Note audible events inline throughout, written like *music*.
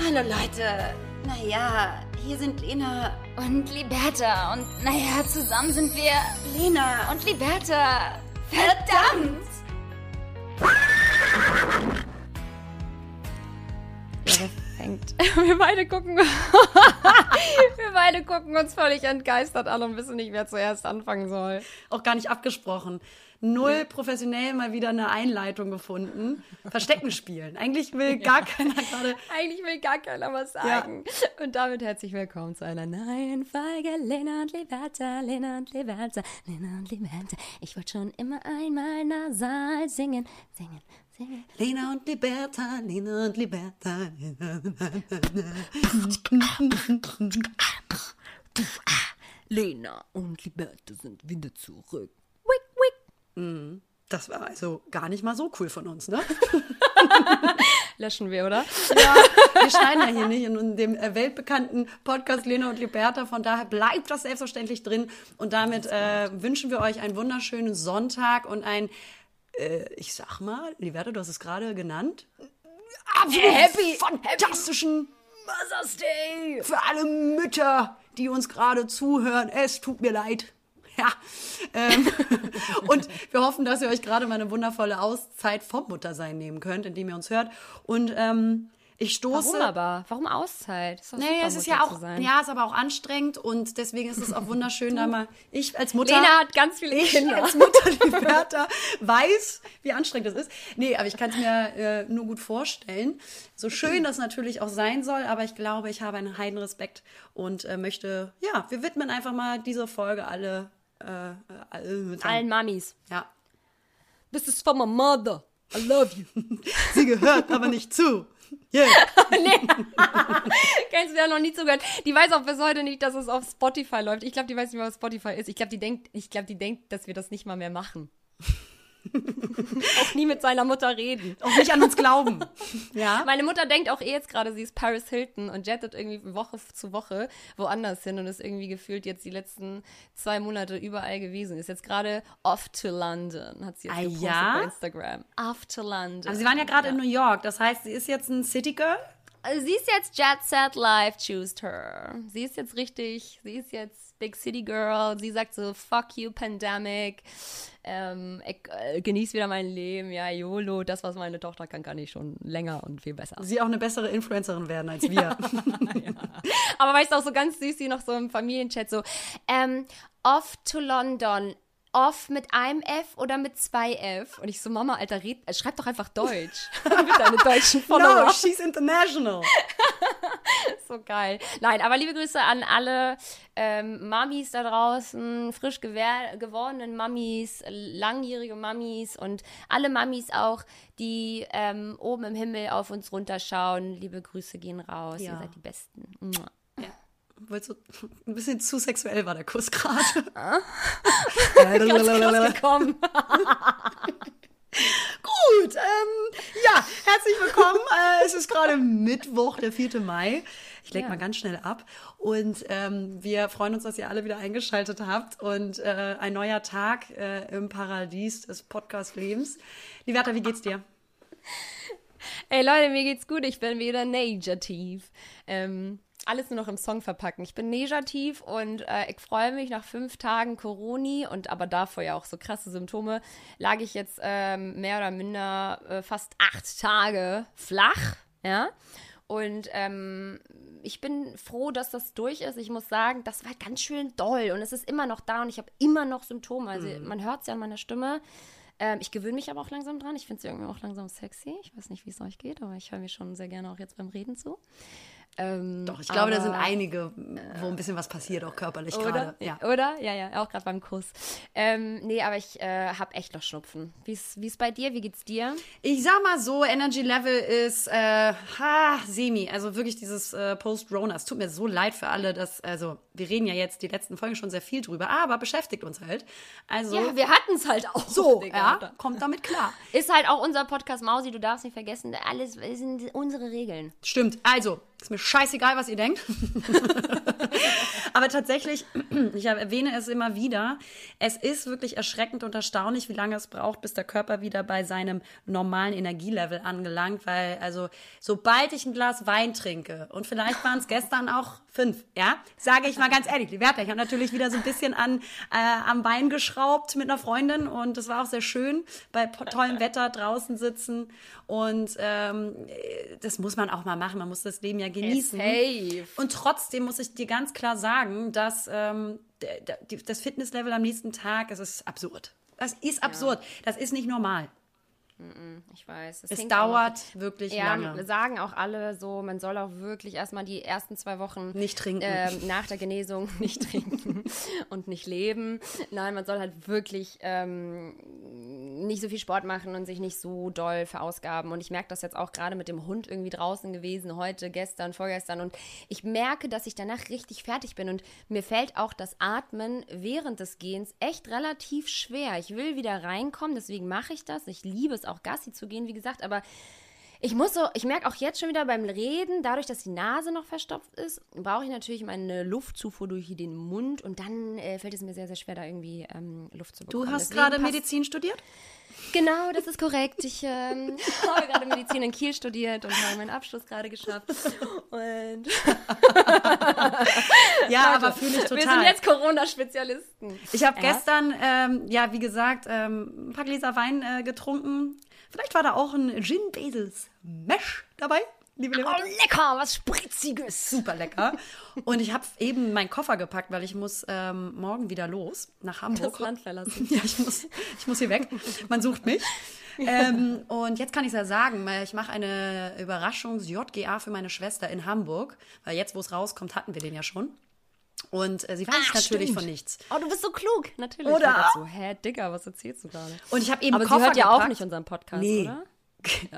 Hallo Leute. Naja, hier sind Lena. Und Liberta. Und naja, zusammen sind wir Lena. und Liberta. Verdammt! Ja, fängt? *laughs* Wir beide gucken. *laughs* wir beide gucken uns völlig entgeistert an und wissen nicht, wer zuerst anfangen soll. Auch gar nicht abgesprochen. Null professionell mal wieder eine Einleitung gefunden. Verstecken spielen. Eigentlich will gar keiner gerade. Eigentlich will gar keiner was sagen. Und damit herzlich willkommen zu einer neuen Folge Lena und Liberta, Lena und Liberta, Lena und Liberta. Ich wollte schon immer einmal nasal singen, singen, singen. Lena und Liberta, Lena und Liberta. Lena und Liberta sind wieder zurück. Das war also gar nicht mal so cool von uns, ne? *laughs* Löschen wir, oder? Ja, wir schneiden ja hier nicht in dem äh, weltbekannten Podcast Lena und Liberta. Von daher bleibt das selbstverständlich drin. Und damit äh, wünschen wir euch einen wunderschönen Sonntag und ein, äh, ich sag mal, Liberta, du hast es gerade genannt, absolut Happy- fantastischen Mother's Day! für alle Mütter, die uns gerade zuhören. Es tut mir leid. *laughs* Ja. Ähm, *laughs* und wir hoffen, dass ihr euch gerade mal eine wundervolle Auszeit vom Muttersein nehmen könnt, indem ihr uns hört. Und ähm, ich stoße. Warum aber? Warum Auszeit? Ist Nee, super, es ist ja auch, ja, ist aber auch anstrengend und deswegen ist es auch wunderschön, *laughs* da mal ich als Mutter. Lena hat ganz viele ich Kinder. als Mutter, die Bertha, weiß, wie anstrengend das ist. Nee, aber ich kann es mir äh, nur gut vorstellen. So schön das natürlich auch sein soll, aber ich glaube, ich habe einen heiden Respekt und äh, möchte, ja, wir widmen einfach mal diese Folge alle, äh, alle Müttern. Allen Mamis. Ja. This is for my mother. I love you. *laughs* Sie gehört aber nicht zu. Yeah. *laughs* *laughs* Kennst du ja noch nie zugehört. Die weiß auch bis heute nicht, dass es auf Spotify läuft. Ich glaube, die weiß nicht mehr, was Spotify ist. Ich glaube, die denkt, ich glaube, die denkt, dass wir das nicht mal mehr machen. Auch nie mit seiner Mutter reden. Auch nicht an uns glauben. Ja. Meine Mutter denkt auch eh jetzt gerade, sie ist Paris Hilton und jettet irgendwie Woche zu Woche woanders hin und ist irgendwie gefühlt jetzt die letzten zwei Monate überall gewesen. Ist jetzt gerade off to London, hat sie jetzt Ah, gepostet ja? bei Instagram. Off to London. Aber sie waren ja gerade in New York, das heißt, sie ist jetzt ein City Girl. Also sie ist jetzt Jet Set Life, choose her. Sie ist jetzt richtig, sie ist jetzt Big City Girl. Sie sagt so, fuck you, Pandemic. Ähm, ich äh, genieß wieder mein Leben. Ja, YOLO, das, was meine Tochter kann, kann ich schon länger und viel besser. Sie auch eine bessere Influencerin werden als wir. *laughs* Aber weißt du, auch so ganz süß, die noch so im Familienchat so, ähm, off to London. Off mit einem F oder mit zwei F? Und ich so, Mama, Alter, red, äh, schreib doch einfach Deutsch. *laughs* mit deine deutschen Follower. no, she's international. *laughs* So geil. Nein, aber liebe Grüße an alle ähm, Mamis da draußen, frisch gewordenen Mamis, langjährige Mamis und alle Mamis auch, die ähm, oben im Himmel auf uns runterschauen. Liebe Grüße gehen raus. Ja. Ihr seid die Besten. Mua. Du, ein bisschen zu sexuell war der Kuss gerade. *laughs* Ganz close gekommen. *laughs* Gut, ähm, ja, herzlich willkommen. äh, es ist gerade Mittwoch, der 4. Mai. Ich leg Ja. mal ganz schnell ab. Und ähm, wir freuen uns, dass ihr alle wieder eingeschaltet habt. Und äh, ein neuer Tag äh, im Paradies des Podcast-Lebens. Liberta, wie geht's dir? Ey Leute, mir geht's gut. Ich bin wieder negativ. Ähm, alles nur noch im Song verpacken. Ich bin negativ und äh, ich freue mich nach fünf Tagen Coroni und aber davor ja auch so krasse Symptome, lag ich jetzt ähm, mehr oder minder äh, fast acht Tage flach, ja. Und ähm, ich bin froh, dass das durch ist. Ich muss sagen, das war ganz schön doll und es ist immer noch da und ich habe immer noch Symptome. Also man hört es ja an meiner Stimme. Ähm, ich gewöhne mich aber auch langsam dran. Ich finde es irgendwie auch langsam sexy. Ich weiß nicht, wie es euch geht, aber ich höre mir schon sehr gerne auch jetzt beim Reden zu. Ähm, Doch, ich glaube, da sind aber- einige, wo ein bisschen was passiert, auch körperlich gerade. Ja. Oder? Ja, ja, auch gerade beim Kuss. Ähm, nee, aber ich äh, habe echt noch Schnupfen. Wie ist bei dir? Wie geht's dir? Ich sag mal so, Energy Level ist äh, ha, semi. Also wirklich dieses äh, Post-Rona. Es tut mir so leid für alle, dass, also wir reden ja jetzt die letzten Folgen schon sehr viel drüber, aber beschäftigt uns halt. Also Ja, wir hatten es halt auch. so, Digga, ja, kommt damit klar. Ist halt auch unser Podcast Mausi, du darfst nicht vergessen, alles sind unsere Regeln. Stimmt. Also, Ist mir scheißegal, was ihr denkt. *laughs* Aber tatsächlich, ich erwähne es immer wieder, es ist wirklich erschreckend und erstaunlich, wie lange es braucht, bis der Körper wieder bei seinem normalen Energielevel angelangt. Weil, also, sobald ich ein Glas Wein trinke, und vielleicht waren es gestern auch fünf, ja, sage ich mal ganz ehrlich, die Werte, ich habe natürlich wieder so ein bisschen an, äh, am Wein geschraubt mit einer Freundin und es war auch sehr schön, bei tollem Wetter draußen sitzen. Und ähm, das muss man auch mal machen. Man muss das Leben ja genießen. Und trotzdem muss ich dir ganz klar sagen, dass ähm, das Fitnesslevel am nächsten Tag, es ist absurd. Das ist absurd. Ja. Das ist nicht normal. Ich weiß. Es, es dauert auch, wirklich ja, lange. Sagen auch alle so, man soll auch wirklich erstmal die ersten zwei Wochen nicht trinken. Äh, nach der Genesung *laughs* nicht trinken und nicht leben. Nein, man soll halt wirklich ähm, nicht so viel Sport machen und sich nicht so doll verausgaben. Und ich merke das jetzt auch gerade mit dem Hund irgendwie draußen gewesen, heute, gestern, vorgestern. Und ich merke, dass ich danach richtig fertig bin. Und mir fällt auch das Atmen während des Gehens echt relativ schwer. Ich will wieder reinkommen, deswegen mache ich das. Ich liebe es auch Gassi zu gehen, wie gesagt, aber ich muss so, ich merke auch jetzt schon wieder beim Reden, dadurch, dass die Nase noch verstopft ist, brauche ich natürlich meine Luftzufuhr durch den Mund und dann äh, fällt es mir sehr, sehr schwer, da irgendwie ähm, Luft zu bekommen. Du hast gerade Medizin studiert? Genau, das ist korrekt. Ich ähm, *laughs* habe gerade Medizin in Kiel studiert und habe meinen Abschluss gerade geschafft. Und *laughs* ja, aber fühle ich total. Wir sind jetzt Corona-Spezialisten. Ich habe gestern, ähm, ja, wie gesagt, ähm, ein paar Gläser Wein äh, getrunken. Vielleicht war da auch ein Gin Basils Mesh dabei liebe Leute. Oh, lecker, was Spritziges. Super lecker. Und ich habe eben meinen Koffer gepackt, weil ich muss ähm, morgen wieder los nach Hamburg. Das Land verlassen. *laughs* Ja, ich muss, ich muss hier weg. Man sucht mich. ähm, und jetzt kann ich es ja sagen, weil ich mache eine Überraschungs-JGA für meine Schwester in Hamburg. Weil jetzt, wo es rauskommt, hatten wir den ja schon. Und äh, sie weiß Ach, natürlich stimmt. von nichts. Oh, du bist so klug, natürlich. Oder? So, hä, Digga, was erzählst du gerade? Und ich habe eben Aber Koffer sie hört ja gepackt. auch nicht unseren Podcast, nee. oder?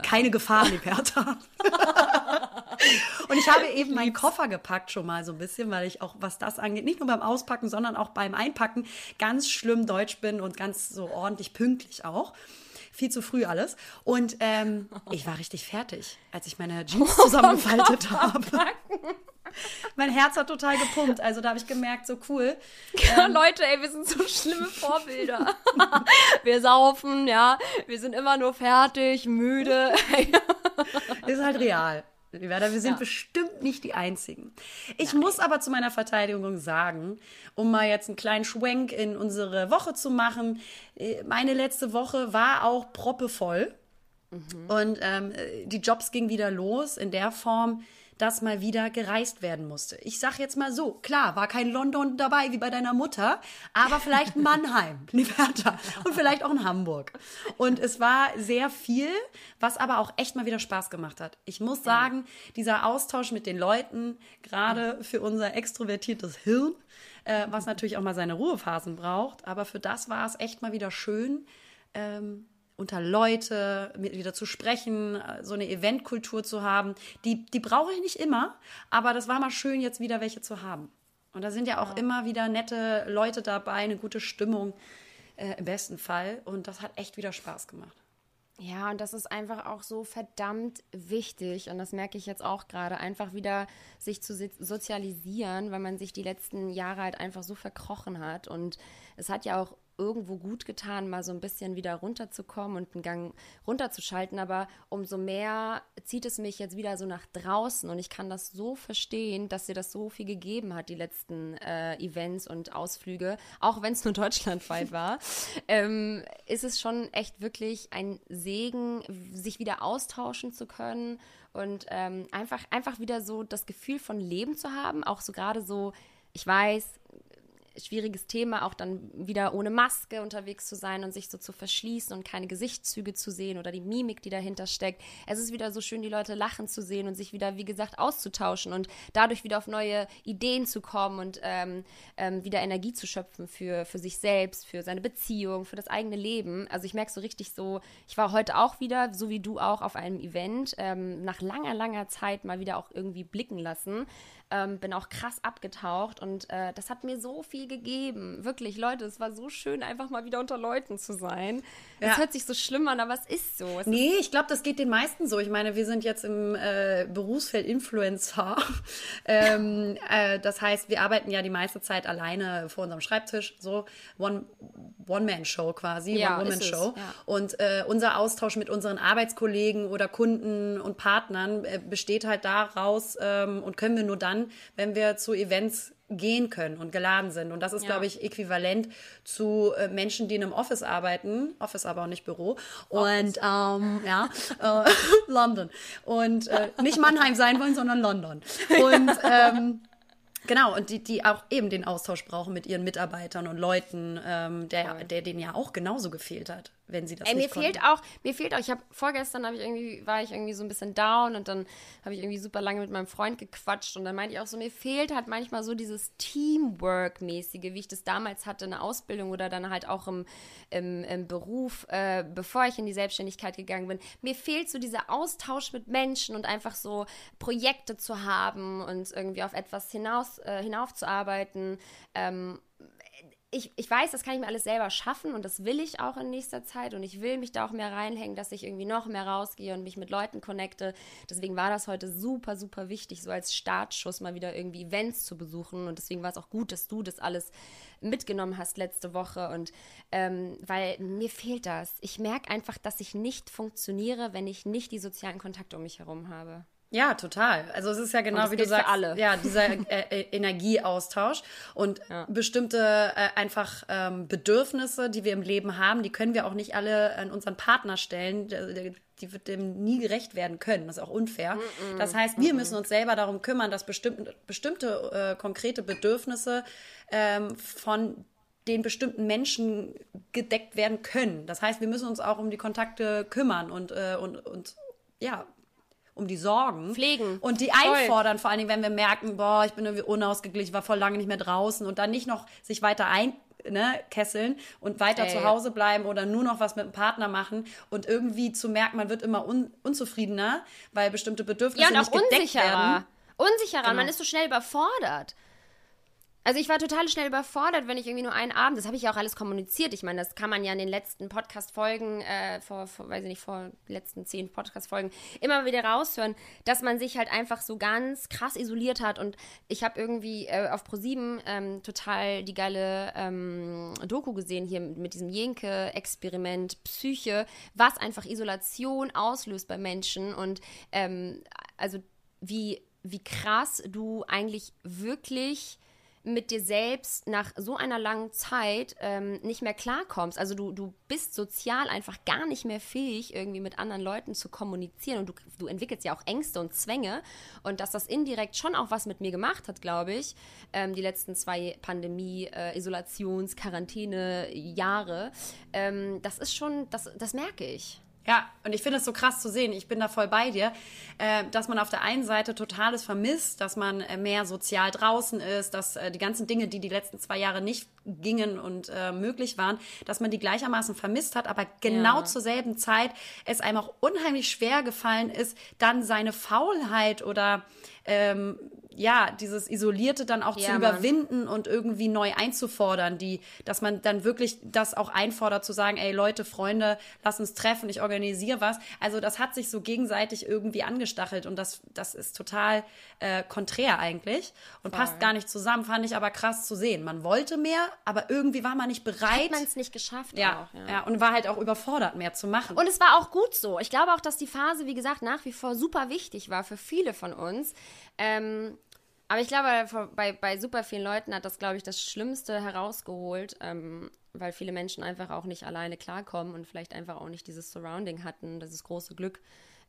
Keine Gefahr, Liberta. *laughs* und ich habe eben meinen Koffer gepackt schon mal so ein bisschen, weil ich auch, was das angeht, nicht nur beim Auspacken, sondern auch beim Einpacken ganz schlimm deutsch bin und ganz so ordentlich pünktlich auch. Viel zu früh alles. Und ähm, ich war richtig fertig, als ich meine Jeans *laughs* zusammengefaltet habe. Mein Herz hat total gepumpt. Also da habe ich gemerkt, so cool. Ja, *laughs* ähm, Leute, ey, wir sind so schlimme Vorbilder. *laughs* wir saufen, ja. Wir sind immer nur fertig, müde. *laughs* ist halt real. Wir sind ja. bestimmt nicht die Einzigen. Ich Nein. muss aber zu meiner Verteidigung sagen, um mal jetzt einen kleinen Schwenk in unsere Woche zu machen, äh, meine letzte Woche war auch proppevoll. Mhm. Und ähm, die Jobs gingen wieder los in der Form, dass mal wieder gereist werden musste. Ich sag jetzt mal so, klar, war kein London dabei wie bei deiner Mutter, aber vielleicht Mannheim, *laughs* Liberta und vielleicht auch in Hamburg. Und es war sehr viel, was aber auch echt mal wieder Spaß gemacht hat. Ich muss sagen, dieser Austausch mit den Leuten, gerade für unser extrovertiertes Hirn, äh, was natürlich auch mal seine Ruhephasen braucht, aber für das war es echt mal wieder schön, ähm, unter Leute wieder zu sprechen, äh, so eine Eventkultur zu haben. Die, die brauche ich nicht immer, aber das war mal schön, jetzt wieder welche zu haben. Und da sind ja auch ja. immer wieder nette Leute dabei, eine gute Stimmung äh, im besten Fall. Und das hat echt wieder Spaß gemacht. Ja, und das ist einfach auch so verdammt wichtig. Und das merke ich jetzt auch gerade, einfach wieder sich zu sozialisieren, weil man sich die letzten Jahre halt einfach so verkrochen hat. Und es hat ja auch irgendwo gut getan, mal so ein bisschen wieder runterzukommen und einen Gang runterzuschalten. Aber umso mehr zieht es mich jetzt wieder so nach draußen und ich kann das so verstehen, dass dir das so viel gegeben hat, die letzten äh, Events und Ausflüge, auch wenn es nur *laughs* deutschlandweit war. ähm, ist es schon echt wirklich ein Segen, sich wieder austauschen zu können und ähm, einfach, einfach wieder so das Gefühl von Leben zu haben. Auch so gerade so, ich weiß, schwieriges Thema, auch dann wieder ohne Maske unterwegs zu sein und sich so zu verschließen und keine Gesichtszüge zu sehen oder die Mimik, die dahinter steckt. Es ist wieder so schön, die Leute lachen zu sehen und sich wieder, wie gesagt, auszutauschen und dadurch wieder auf neue Ideen zu kommen und ähm, ähm, wieder Energie zu schöpfen für, für sich selbst, für seine Beziehung, für das eigene Leben. Also ich merke so richtig so, ich war heute auch wieder, so wie du auch, auf einem Event, ähm, nach langer, langer Zeit mal wieder auch irgendwie blicken lassen. Ähm, bin auch krass abgetaucht und äh, das hat mir so viel gegeben. Wirklich, Leute, es war so schön, einfach mal wieder unter Leuten zu sein. Es ja. hört sich so schlimm an, aber es ist so. Es nee, ich glaube, das geht den meisten so. Ich meine, wir sind jetzt im äh, Berufsfeld Influencer. *laughs* ähm, äh, das heißt, wir arbeiten ja die meiste Zeit alleine vor unserem Schreibtisch, so One, One-Man-Show quasi, ja, One-Woman-Show. Ja. Und äh, unser Austausch mit unseren Arbeitskollegen oder Kunden und Partnern äh, besteht halt daraus ähm, und können wir nur dann, wenn wir zu Events gehen können und geladen sind. Und das ist, ja. glaube ich, äquivalent zu äh, Menschen, die in einem Office arbeiten. Office aber auch nicht Büro. Und ähm, ja, äh, *laughs* London. Und äh, nicht Mannheim sein wollen, sondern London. Und ähm, Genau, und die, die auch eben den Austausch brauchen mit ihren Mitarbeitern und Leuten, ähm, der, der denen ja auch genauso gefehlt hat wenn sie das Ey, nicht mir konnten. fehlt auch, mir fehlt auch, ich habe vorgestern habe ich irgendwie, war ich irgendwie so ein bisschen down und dann habe ich irgendwie super lange mit meinem Freund gequatscht und dann meinte ich auch so, mir fehlt halt manchmal so dieses Teamwork-mäßige, wie ich das damals hatte in der Ausbildung oder dann halt auch im, im, im Beruf, äh, bevor ich in die Selbstständigkeit gegangen bin. Mir fehlt so dieser Austausch mit Menschen und einfach so Projekte zu haben und irgendwie auf etwas hinaus, äh, hinaufzuarbeiten. Ähm, ich, ich weiß, das kann ich mir alles selber schaffen und das will ich auch in nächster Zeit und ich will mich da auch mehr reinhängen, dass ich irgendwie noch mehr rausgehe und mich mit Leuten connecte. Deswegen war das heute super, super wichtig, so als Startschuss mal wieder irgendwie Events zu besuchen und deswegen war es auch gut, dass du das alles mitgenommen hast letzte Woche und ähm, weil mir fehlt das. Ich merke einfach, dass ich nicht funktioniere, wenn ich nicht die sozialen Kontakte um mich herum habe. Ja, total. Also es ist ja genau wie du sagst, alle. ja, *laughs* dieser äh, äh, Energieaustausch und ja. bestimmte äh, einfach ähm, Bedürfnisse, die wir im Leben haben, die können wir auch nicht alle an unseren Partner stellen. Die, die wird dem nie gerecht werden können. Das ist auch unfair. Mm -mm, das heißt, wir mm müssen uns selber darum kümmern, dass bestimmte, bestimmte äh, konkrete Bedürfnisse ähm, von den bestimmten Menschen gedeckt werden können. Das heißt, wir müssen uns auch um die Kontakte kümmern und, äh, und, und ja, um die Sorgen. Pflegen. Und die einfordern, vor allen Dingen, wenn wir merken, boah, ich bin irgendwie unausgeglichen, war voll lange nicht mehr draußen und dann nicht noch sich weiter ein ne, kesseln und weiter Ey. zu Hause bleiben oder nur noch was mit dem Partner machen und irgendwie zu merken, man wird immer un unzufriedener, weil bestimmte Bedürfnisse ja, und nicht auch gedeckt unsicherer. werden. Unsicherer, genau. man ist so schnell überfordert. Also ich war total schnell überfordert, wenn ich irgendwie nur einen Abend, das habe ich ja auch alles kommuniziert. Ich meine, das kann man ja in den letzten Podcast-Folgen, äh, vor, vor, weiß ich nicht, vor letzten zehn Podcast-Folgen immer wieder raushören, dass man sich halt einfach so ganz krass isoliert hat. Und ich habe irgendwie äh, auf ProSieben ähm, total die geile ähm, Doku gesehen hier mit diesem Jenke-Experiment Psyche, was einfach Isolation auslöst bei Menschen und ähm, also wie, wie krass du eigentlich wirklich mit dir selbst nach so einer langen Zeit ähm, nicht mehr klarkommst. Also du, du bist sozial einfach gar nicht mehr fähig, irgendwie mit anderen Leuten zu kommunizieren und du, du entwickelst ja auch Ängste und Zwänge und dass das indirekt schon auch was mit mir gemacht hat, glaube ich, ähm, die letzten zwei Pandemie, äh, Isolations-, Quarantäne-Jahre, ähm, das ist schon, das, das merke ich. Ja, und ich finde es so krass zu sehen, ich bin da voll bei dir, äh, dass man auf der einen Seite totales vermisst, dass man äh, mehr sozial draußen ist, dass äh, die ganzen Dinge, die die letzten zwei Jahre nicht gingen und äh, möglich waren, dass man die gleichermaßen vermisst hat, aber genau ja. zur selben Zeit es einem auch unheimlich schwer gefallen ist, dann seine Faulheit oder ähm, ja, dieses Isolierte dann auch ja, zu überwinden Mann. und irgendwie neu einzufordern, die, dass man dann wirklich das auch einfordert, zu sagen, ey Leute, Freunde, lass uns treffen, ich organisiere was. Also das hat sich so gegenseitig irgendwie angestachelt und das, das ist total äh, konträr eigentlich und Voll. passt gar nicht zusammen, fand ich aber krass zu sehen. Man wollte mehr, aber irgendwie war man nicht bereit. Hat man es nicht geschafft. Ja, auch, ja, ja, und war halt auch überfordert, mehr zu machen. Und es war auch gut so. Ich glaube auch, dass die Phase, wie gesagt, nach wie vor super wichtig war für viele von uns. Ähm, aber ich glaube, bei, bei super vielen Leuten hat das, glaube ich, das Schlimmste herausgeholt, ähm, weil viele Menschen einfach auch nicht alleine klarkommen und vielleicht einfach auch nicht dieses Surrounding hatten, dieses große Glück,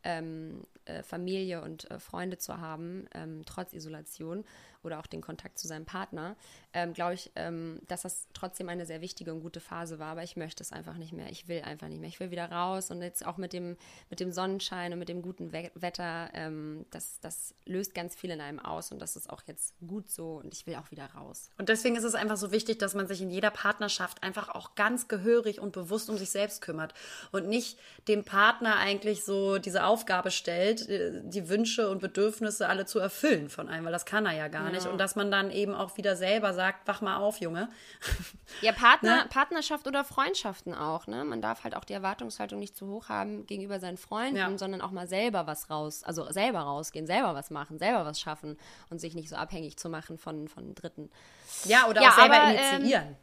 ähm, äh, Familie und äh, Freunde zu haben, ähm, trotz Isolation oder auch den Kontakt zu seinem Partner, ähm, glaube ich, ähm, dass das trotzdem eine sehr wichtige und gute Phase war. Aber ich möchte es einfach nicht mehr. Ich will einfach nicht mehr. Ich will wieder raus und jetzt auch mit dem, mit dem Sonnenschein und mit dem guten We Wetter, ähm, das, das löst ganz viel in einem aus und das ist auch jetzt gut so und ich will auch wieder raus. Und deswegen ist es einfach so wichtig, dass man sich in jeder Partnerschaft einfach auch ganz gehörig und bewusst um sich selbst kümmert und nicht dem Partner eigentlich so diese Aufgabe stellt, äh, die Wünsche und Bedürfnisse alle zu erfüllen von einem, weil das kann er ja gar ja. nicht. Und dass man dann eben auch wieder selber sagt, wach mal auf, Junge. Ja, Partner, *laughs* ne? Partnerschaft oder Freundschaften auch. Ne? Man darf halt auch die Erwartungshaltung nicht zu hoch haben gegenüber seinen Freunden, ja. sondern auch mal selber was raus, also selber rausgehen, selber was machen, selber was schaffen und sich nicht so abhängig zu machen von, von Dritten. Ja, oder ja, auch selber aber, initiieren. Ähm,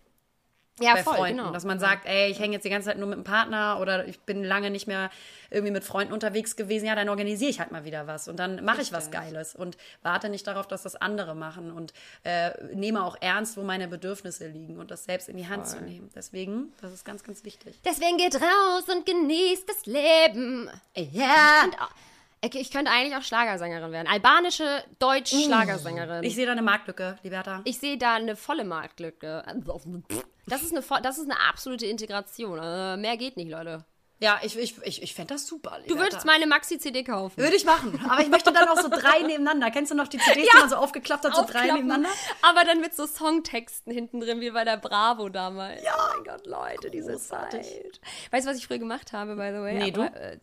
ja, bei voll, Freunden. Genau. Dass man sagt, ey, ich hänge jetzt die ganze Zeit nur mit einem Partner oder ich bin lange nicht mehr irgendwie mit Freunden unterwegs gewesen. Ja, dann organisiere ich halt mal wieder was und dann mache ich was Geiles und warte nicht darauf, dass das andere machen und äh, nehme auch ernst, wo meine Bedürfnisse liegen und das selbst in die Hand voll. zu nehmen. Deswegen, das ist ganz, ganz wichtig. Deswegen geht raus und genießt das Leben. Ja. Und, ich könnte eigentlich auch Schlagersängerin werden. Albanische, Deutsch-Schlagersängerin. Ich sehe da eine Marktlücke, Liberta. Ich sehe da eine volle Marktlücke. Das ist eine, das ist eine absolute Integration. Äh, mehr geht nicht, Leute. Ja, ich, ich, ich, ich fände das super. Liberta. Du würdest meine Maxi-CD kaufen. Würde ich machen. Aber ich möchte dann auch so drei nebeneinander. Kennst du noch die CDs, ja, die man so aufgeklappt hat, so drei nebeneinander? Aber dann mit so Songtexten hinten drin, wie bei der Bravo damals. Ja. Oh mein Gott, Leute, diese Großartig. Zeit. Weißt du, was ich früher gemacht habe, by the way? Nee, Aber, du? Äh,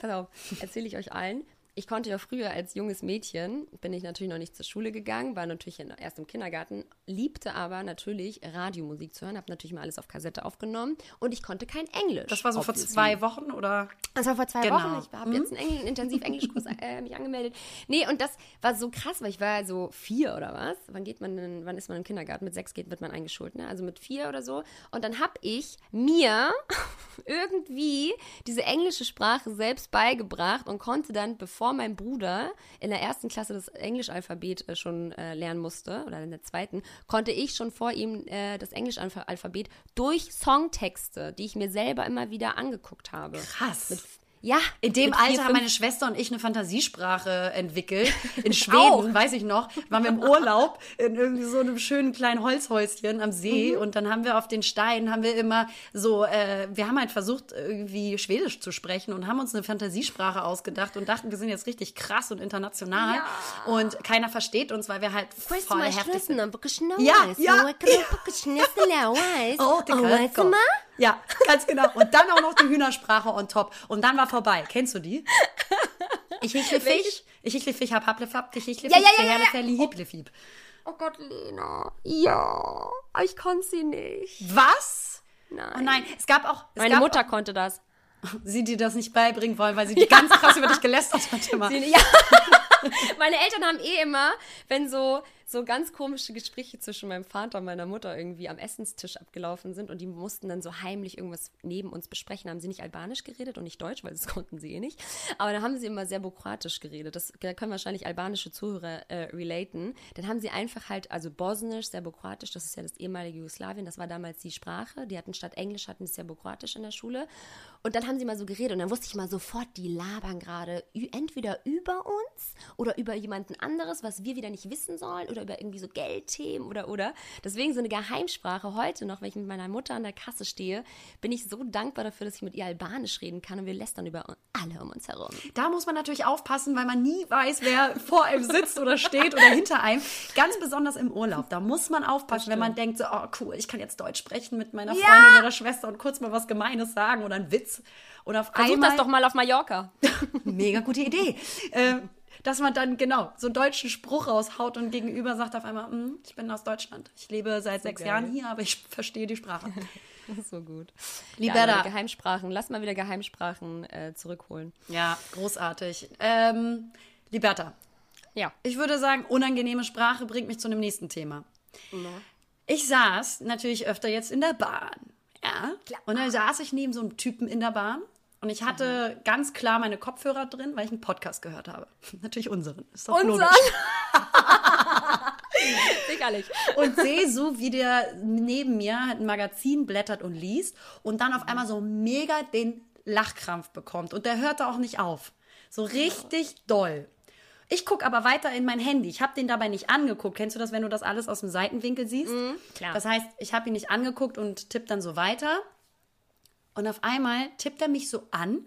pass auf, erzähle ich euch allen ich konnte ja früher als junges Mädchen, bin ich natürlich noch nicht zur Schule gegangen, war natürlich erst im Kindergarten, liebte aber natürlich Radiomusik zu hören, habe natürlich mal alles auf Kassette aufgenommen und ich konnte kein Englisch. Das war so vor zwei Wochen oder? Das war vor zwei genau. Wochen. Ich habe mhm. jetzt einen Engl intensiv Englischkurs *laughs* äh, mich angemeldet. Nee, und das war so krass, weil ich war so vier oder was. Wann geht man denn, wann ist man im Kindergarten? Mit sechs geht, wird man eingeschult, ne? Also mit vier oder so. Und dann habe ich mir *laughs* irgendwie diese englische Sprache selbst beigebracht und konnte dann, bevor bevor mein Bruder in der ersten Klasse das Englischalphabet äh, schon äh, lernen musste, oder in der zweiten, konnte ich schon vor ihm äh, das Englischalphabet durch Songtexte, die ich mir selber immer wieder angeguckt habe. Krass. Mit ja. In dem Alter vier, haben meine Schwester und ich eine Fantasiesprache entwickelt. *laughs* In Schweden, weiß ich noch, waren wir im Urlaub in irgendwie so einem schönen kleinen Holzhäuschen am See mhm. und dann haben wir auf den Steinen haben wir immer so, äh, wir haben halt versucht irgendwie Schwedisch zu sprechen und haben uns eine Fantasiesprache ausgedacht und dachten, wir sind jetzt richtig krass und international ja. und keiner versteht uns, weil wir halt voll heftig sind. Ja, ja. *laughs* Oh, oh, ja, ganz genau. Und dann auch noch die Hühnersprache on top. Und dann war vorbei. Kennst du die? Ich hichle Fisch, ich hichle Fisch, hab hapleflapp, ich hichle Fisch, ja, ja, ja, ja. Ferli, hiplefib. Oh Gott, Lena. Ja, ich konnte sie nicht. Was? Nein. Oh nein, es gab auch. Es Meine gab Mutter auch, konnte das. *laughs* Sie dir das nicht beibringen wollen, weil sie ja. ganz krass über dich gelästert hat immer. Sie, ja. *laughs* Meine Eltern haben eh immer, wenn so so ganz komische Gespräche zwischen meinem Vater und meiner Mutter irgendwie am Essenstisch abgelaufen sind und die mussten dann so heimlich irgendwas neben uns besprechen. Haben sie nicht albanisch geredet und nicht deutsch, weil das *laughs* konnten sie eh nicht. Aber da haben sie immer serbokratisch geredet. Das da können wahrscheinlich albanische Zuhörer äh, relaten. Dann haben sie einfach halt, also bosnisch, serbokratisch, das ist ja das ehemalige Jugoslawien, das war damals die Sprache. Die hatten statt Englisch, hatten sie serbokratisch in der Schule. Und dann haben sie mal so geredet und dann wusste ich mal sofort, die labern gerade entweder über uns oder über jemanden anderes, was wir wieder nicht wissen sollen oder über irgendwie so Geldthemen oder oder. Deswegen so eine Geheimsprache heute noch, wenn ich mit meiner Mutter an der Kasse stehe, bin ich so dankbar dafür, dass ich mit ihr Albanisch reden kann und wir lästern über alle um uns herum. Da muss man natürlich aufpassen, weil man nie weiß, wer vor einem sitzt oder steht oder hinter einem. Ganz besonders im Urlaub. Da muss man aufpassen, wenn man denkt so, oh cool, ich kann jetzt Deutsch sprechen mit meiner ja. Freundin oder Schwester und kurz mal was Gemeines sagen oder einen Witz. Und auf Versuch einmal, das doch mal auf Mallorca. *laughs* Mega gute Idee. äh, dass man dann genau so einen deutschen Spruch raushaut und gegenüber sagt auf einmal, mm, ich bin aus Deutschland. Ich lebe seit so sechs geil. Jahren hier, aber ich *laughs* verstehe die Sprache. *laughs* so gut. Liberta. Ja, Geheimsprachen. Lass mal wieder Geheimsprachen äh, zurückholen. Ja, großartig. Ähm, Liberta. Ja. Ich würde sagen, unangenehme Sprache bringt mich zu einem nächsten Thema. Mhm. Ich saß natürlich öfter jetzt in der Bahn. Ja. Klar. Und dann saß ich neben so einem Typen in der Bahn und ich hatte mhm. ganz klar meine Kopfhörer drin, weil ich einen Podcast gehört habe. *laughs* Natürlich unseren. Ist doch Unseren? *laughs* Sicherlich. Und sehe so, wie der neben mir ein Magazin blättert und liest und dann auf einmal so mega den Lachkrampf bekommt. Und der hörte auch nicht auf. So richtig doll. Ich gucke aber weiter in mein Handy. Ich habe den dabei nicht angeguckt. Kennst du das, wenn du das alles aus dem Seitenwinkel siehst? Mhm, klar. Das heißt, ich habe ihn nicht angeguckt und tippe dann so weiter. Und auf einmal tippt er mich so an.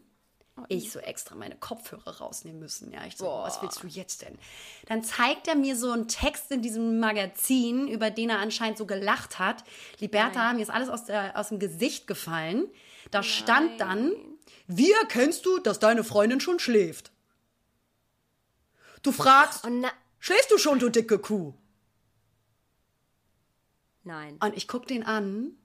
Oh, ich so extra meine Kopfhörer rausnehmen müssen. Ja, ich so, Boah. was willst du jetzt denn? Dann zeigt er mir so einen Text in diesem Magazin, über den er anscheinend so gelacht hat. Liberta, Nein. mir ist alles aus, der, aus dem Gesicht gefallen. Da Nein. stand dann, wie erkennst du, dass deine Freundin schon schläft? Du fragst, Oh, schläfst du schon, du dicke Kuh? Nein. Und ich guck den an,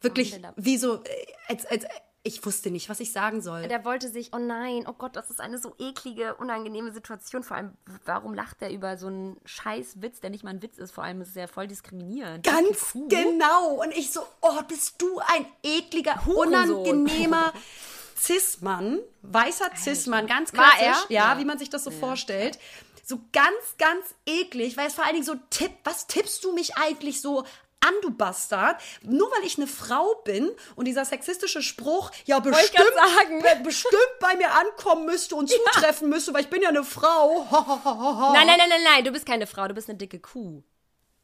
wirklich wie so, äh, als, als, ich wusste nicht, was ich sagen soll. Der wollte sich, oh nein, oh Gott, das ist eine so eklige, unangenehme Situation. Vor allem, warum lacht er über so einen scheiß Witz, der nicht mal ein Witz ist? Vor allem ist es ja voll diskriminierend. Ganz genau. Und ich so, oh, bist du ein ekliger, unangenehmer *laughs* Cis-Mann, weißer Cis-Mann, ganz klassisch, ja, Ja. wie man sich das so vorstellt. So ganz, ganz eklig, weil es vor allen Dingen so tipp, was tippst du mich eigentlich so an, du Bastard? Nur weil ich eine Frau bin und dieser sexistische Spruch ja bestimmt, sagen. be- bestimmt bei mir ankommen müsste und *laughs* zutreffen müsste, weil ich bin ja eine Frau. *laughs* Nein, nein, nein, nein, nein, du bist keine Frau, du bist eine dicke Kuh.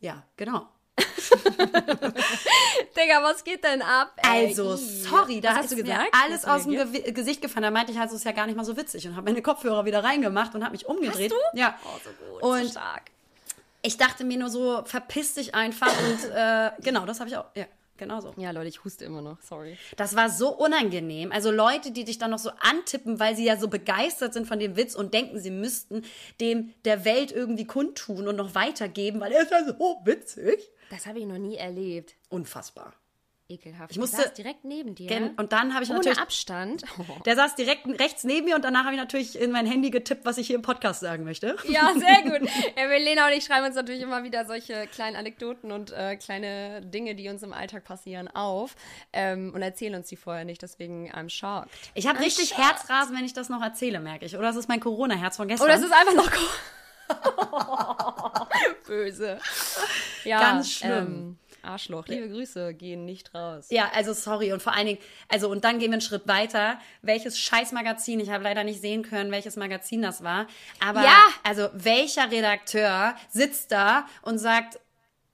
Ja, genau. *laughs* Digga, was geht denn ab? ey? Also, sorry, da was hast du gesagt? alles aus dem? Gewi Gesicht gefallen. Da meinte ich halt, es ist ja gar nicht mal so witzig und habe meine Kopfhörer wieder reingemacht und habe mich umgedreht. Hast du? Ja. Oh, so gut, Und so stark. Ich dachte mir nur so, verpiss dich einfach und *laughs* äh, genau, das habe ich auch. Ja, genau so. Ja, Leute, ich huste immer noch, sorry. Das war so unangenehm. Also Leute, die dich dann noch so antippen, weil sie ja so begeistert sind von dem Witz und denken, sie müssten dem der Welt irgendwie kundtun und noch weitergeben, weil er ist ja so witzig. Das habe ich noch nie erlebt. Unfassbar. Ekelhaft. Ich musste- Der saß direkt neben dir. Gen- Und dann habe ich Ohne natürlich Abstand. *laughs* Der saß direkt rechts neben mir und danach habe ich natürlich in mein Handy getippt, was ich hier im Podcast sagen möchte. Ja, sehr *laughs* gut. Evelina und ich schreiben uns natürlich immer wieder solche kleinen Anekdoten und äh, kleine Dinge, die uns im Alltag passieren, auf ähm, und erzählen uns die vorher nicht. Deswegen I'm shocked. Ich habe richtig shocked. Herzrasen, wenn ich das noch erzähle, merke ich. Oder es ist mein Corona-Herz von gestern. Oder es ist einfach noch *laughs* böse. Ja, Ganz schlimm. Ähm, Arschloch. Liebe Grüße gehen nicht raus. ja, also sorry. Und vor allen Dingen, also und dann gehen wir einen Schritt weiter. Welches Scheißmagazin, ich habe leider nicht sehen können, welches Magazin das war. Aber Ja. also welcher Redakteur sitzt da und sagt,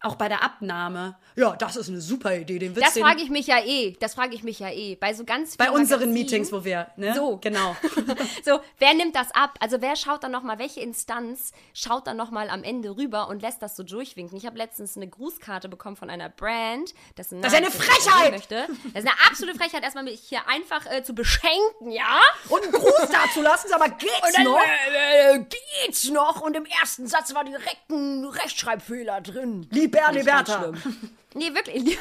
auch bei der Abnahme, ja, das ist eine super Idee, den Witz Das frage ich mich ja eh. Das frage ich mich ja eh. Bei so ganz bei vielen unseren Magazinen- Meetings, wo wir, ne? So. Genau. *laughs* So, wer nimmt das ab? Also wer schaut dann nochmal, welche Instanz schaut dann nochmal am Ende rüber und lässt das so durchwinken? Ich habe letztens eine Grußkarte bekommen von einer Brand. Das, Das ist eine Frechheit! Möchte. Das ist eine absolute Frechheit, erstmal mich hier einfach äh, zu beschenken, ja? Und einen Gruß dazu lassen, Sie, aber geht's dann noch? äh, äh, geht's noch und im ersten Satz war direkt ein Rechtschreibfehler drin. Liber Liberta. *laughs* Nee, wirklich. *laughs*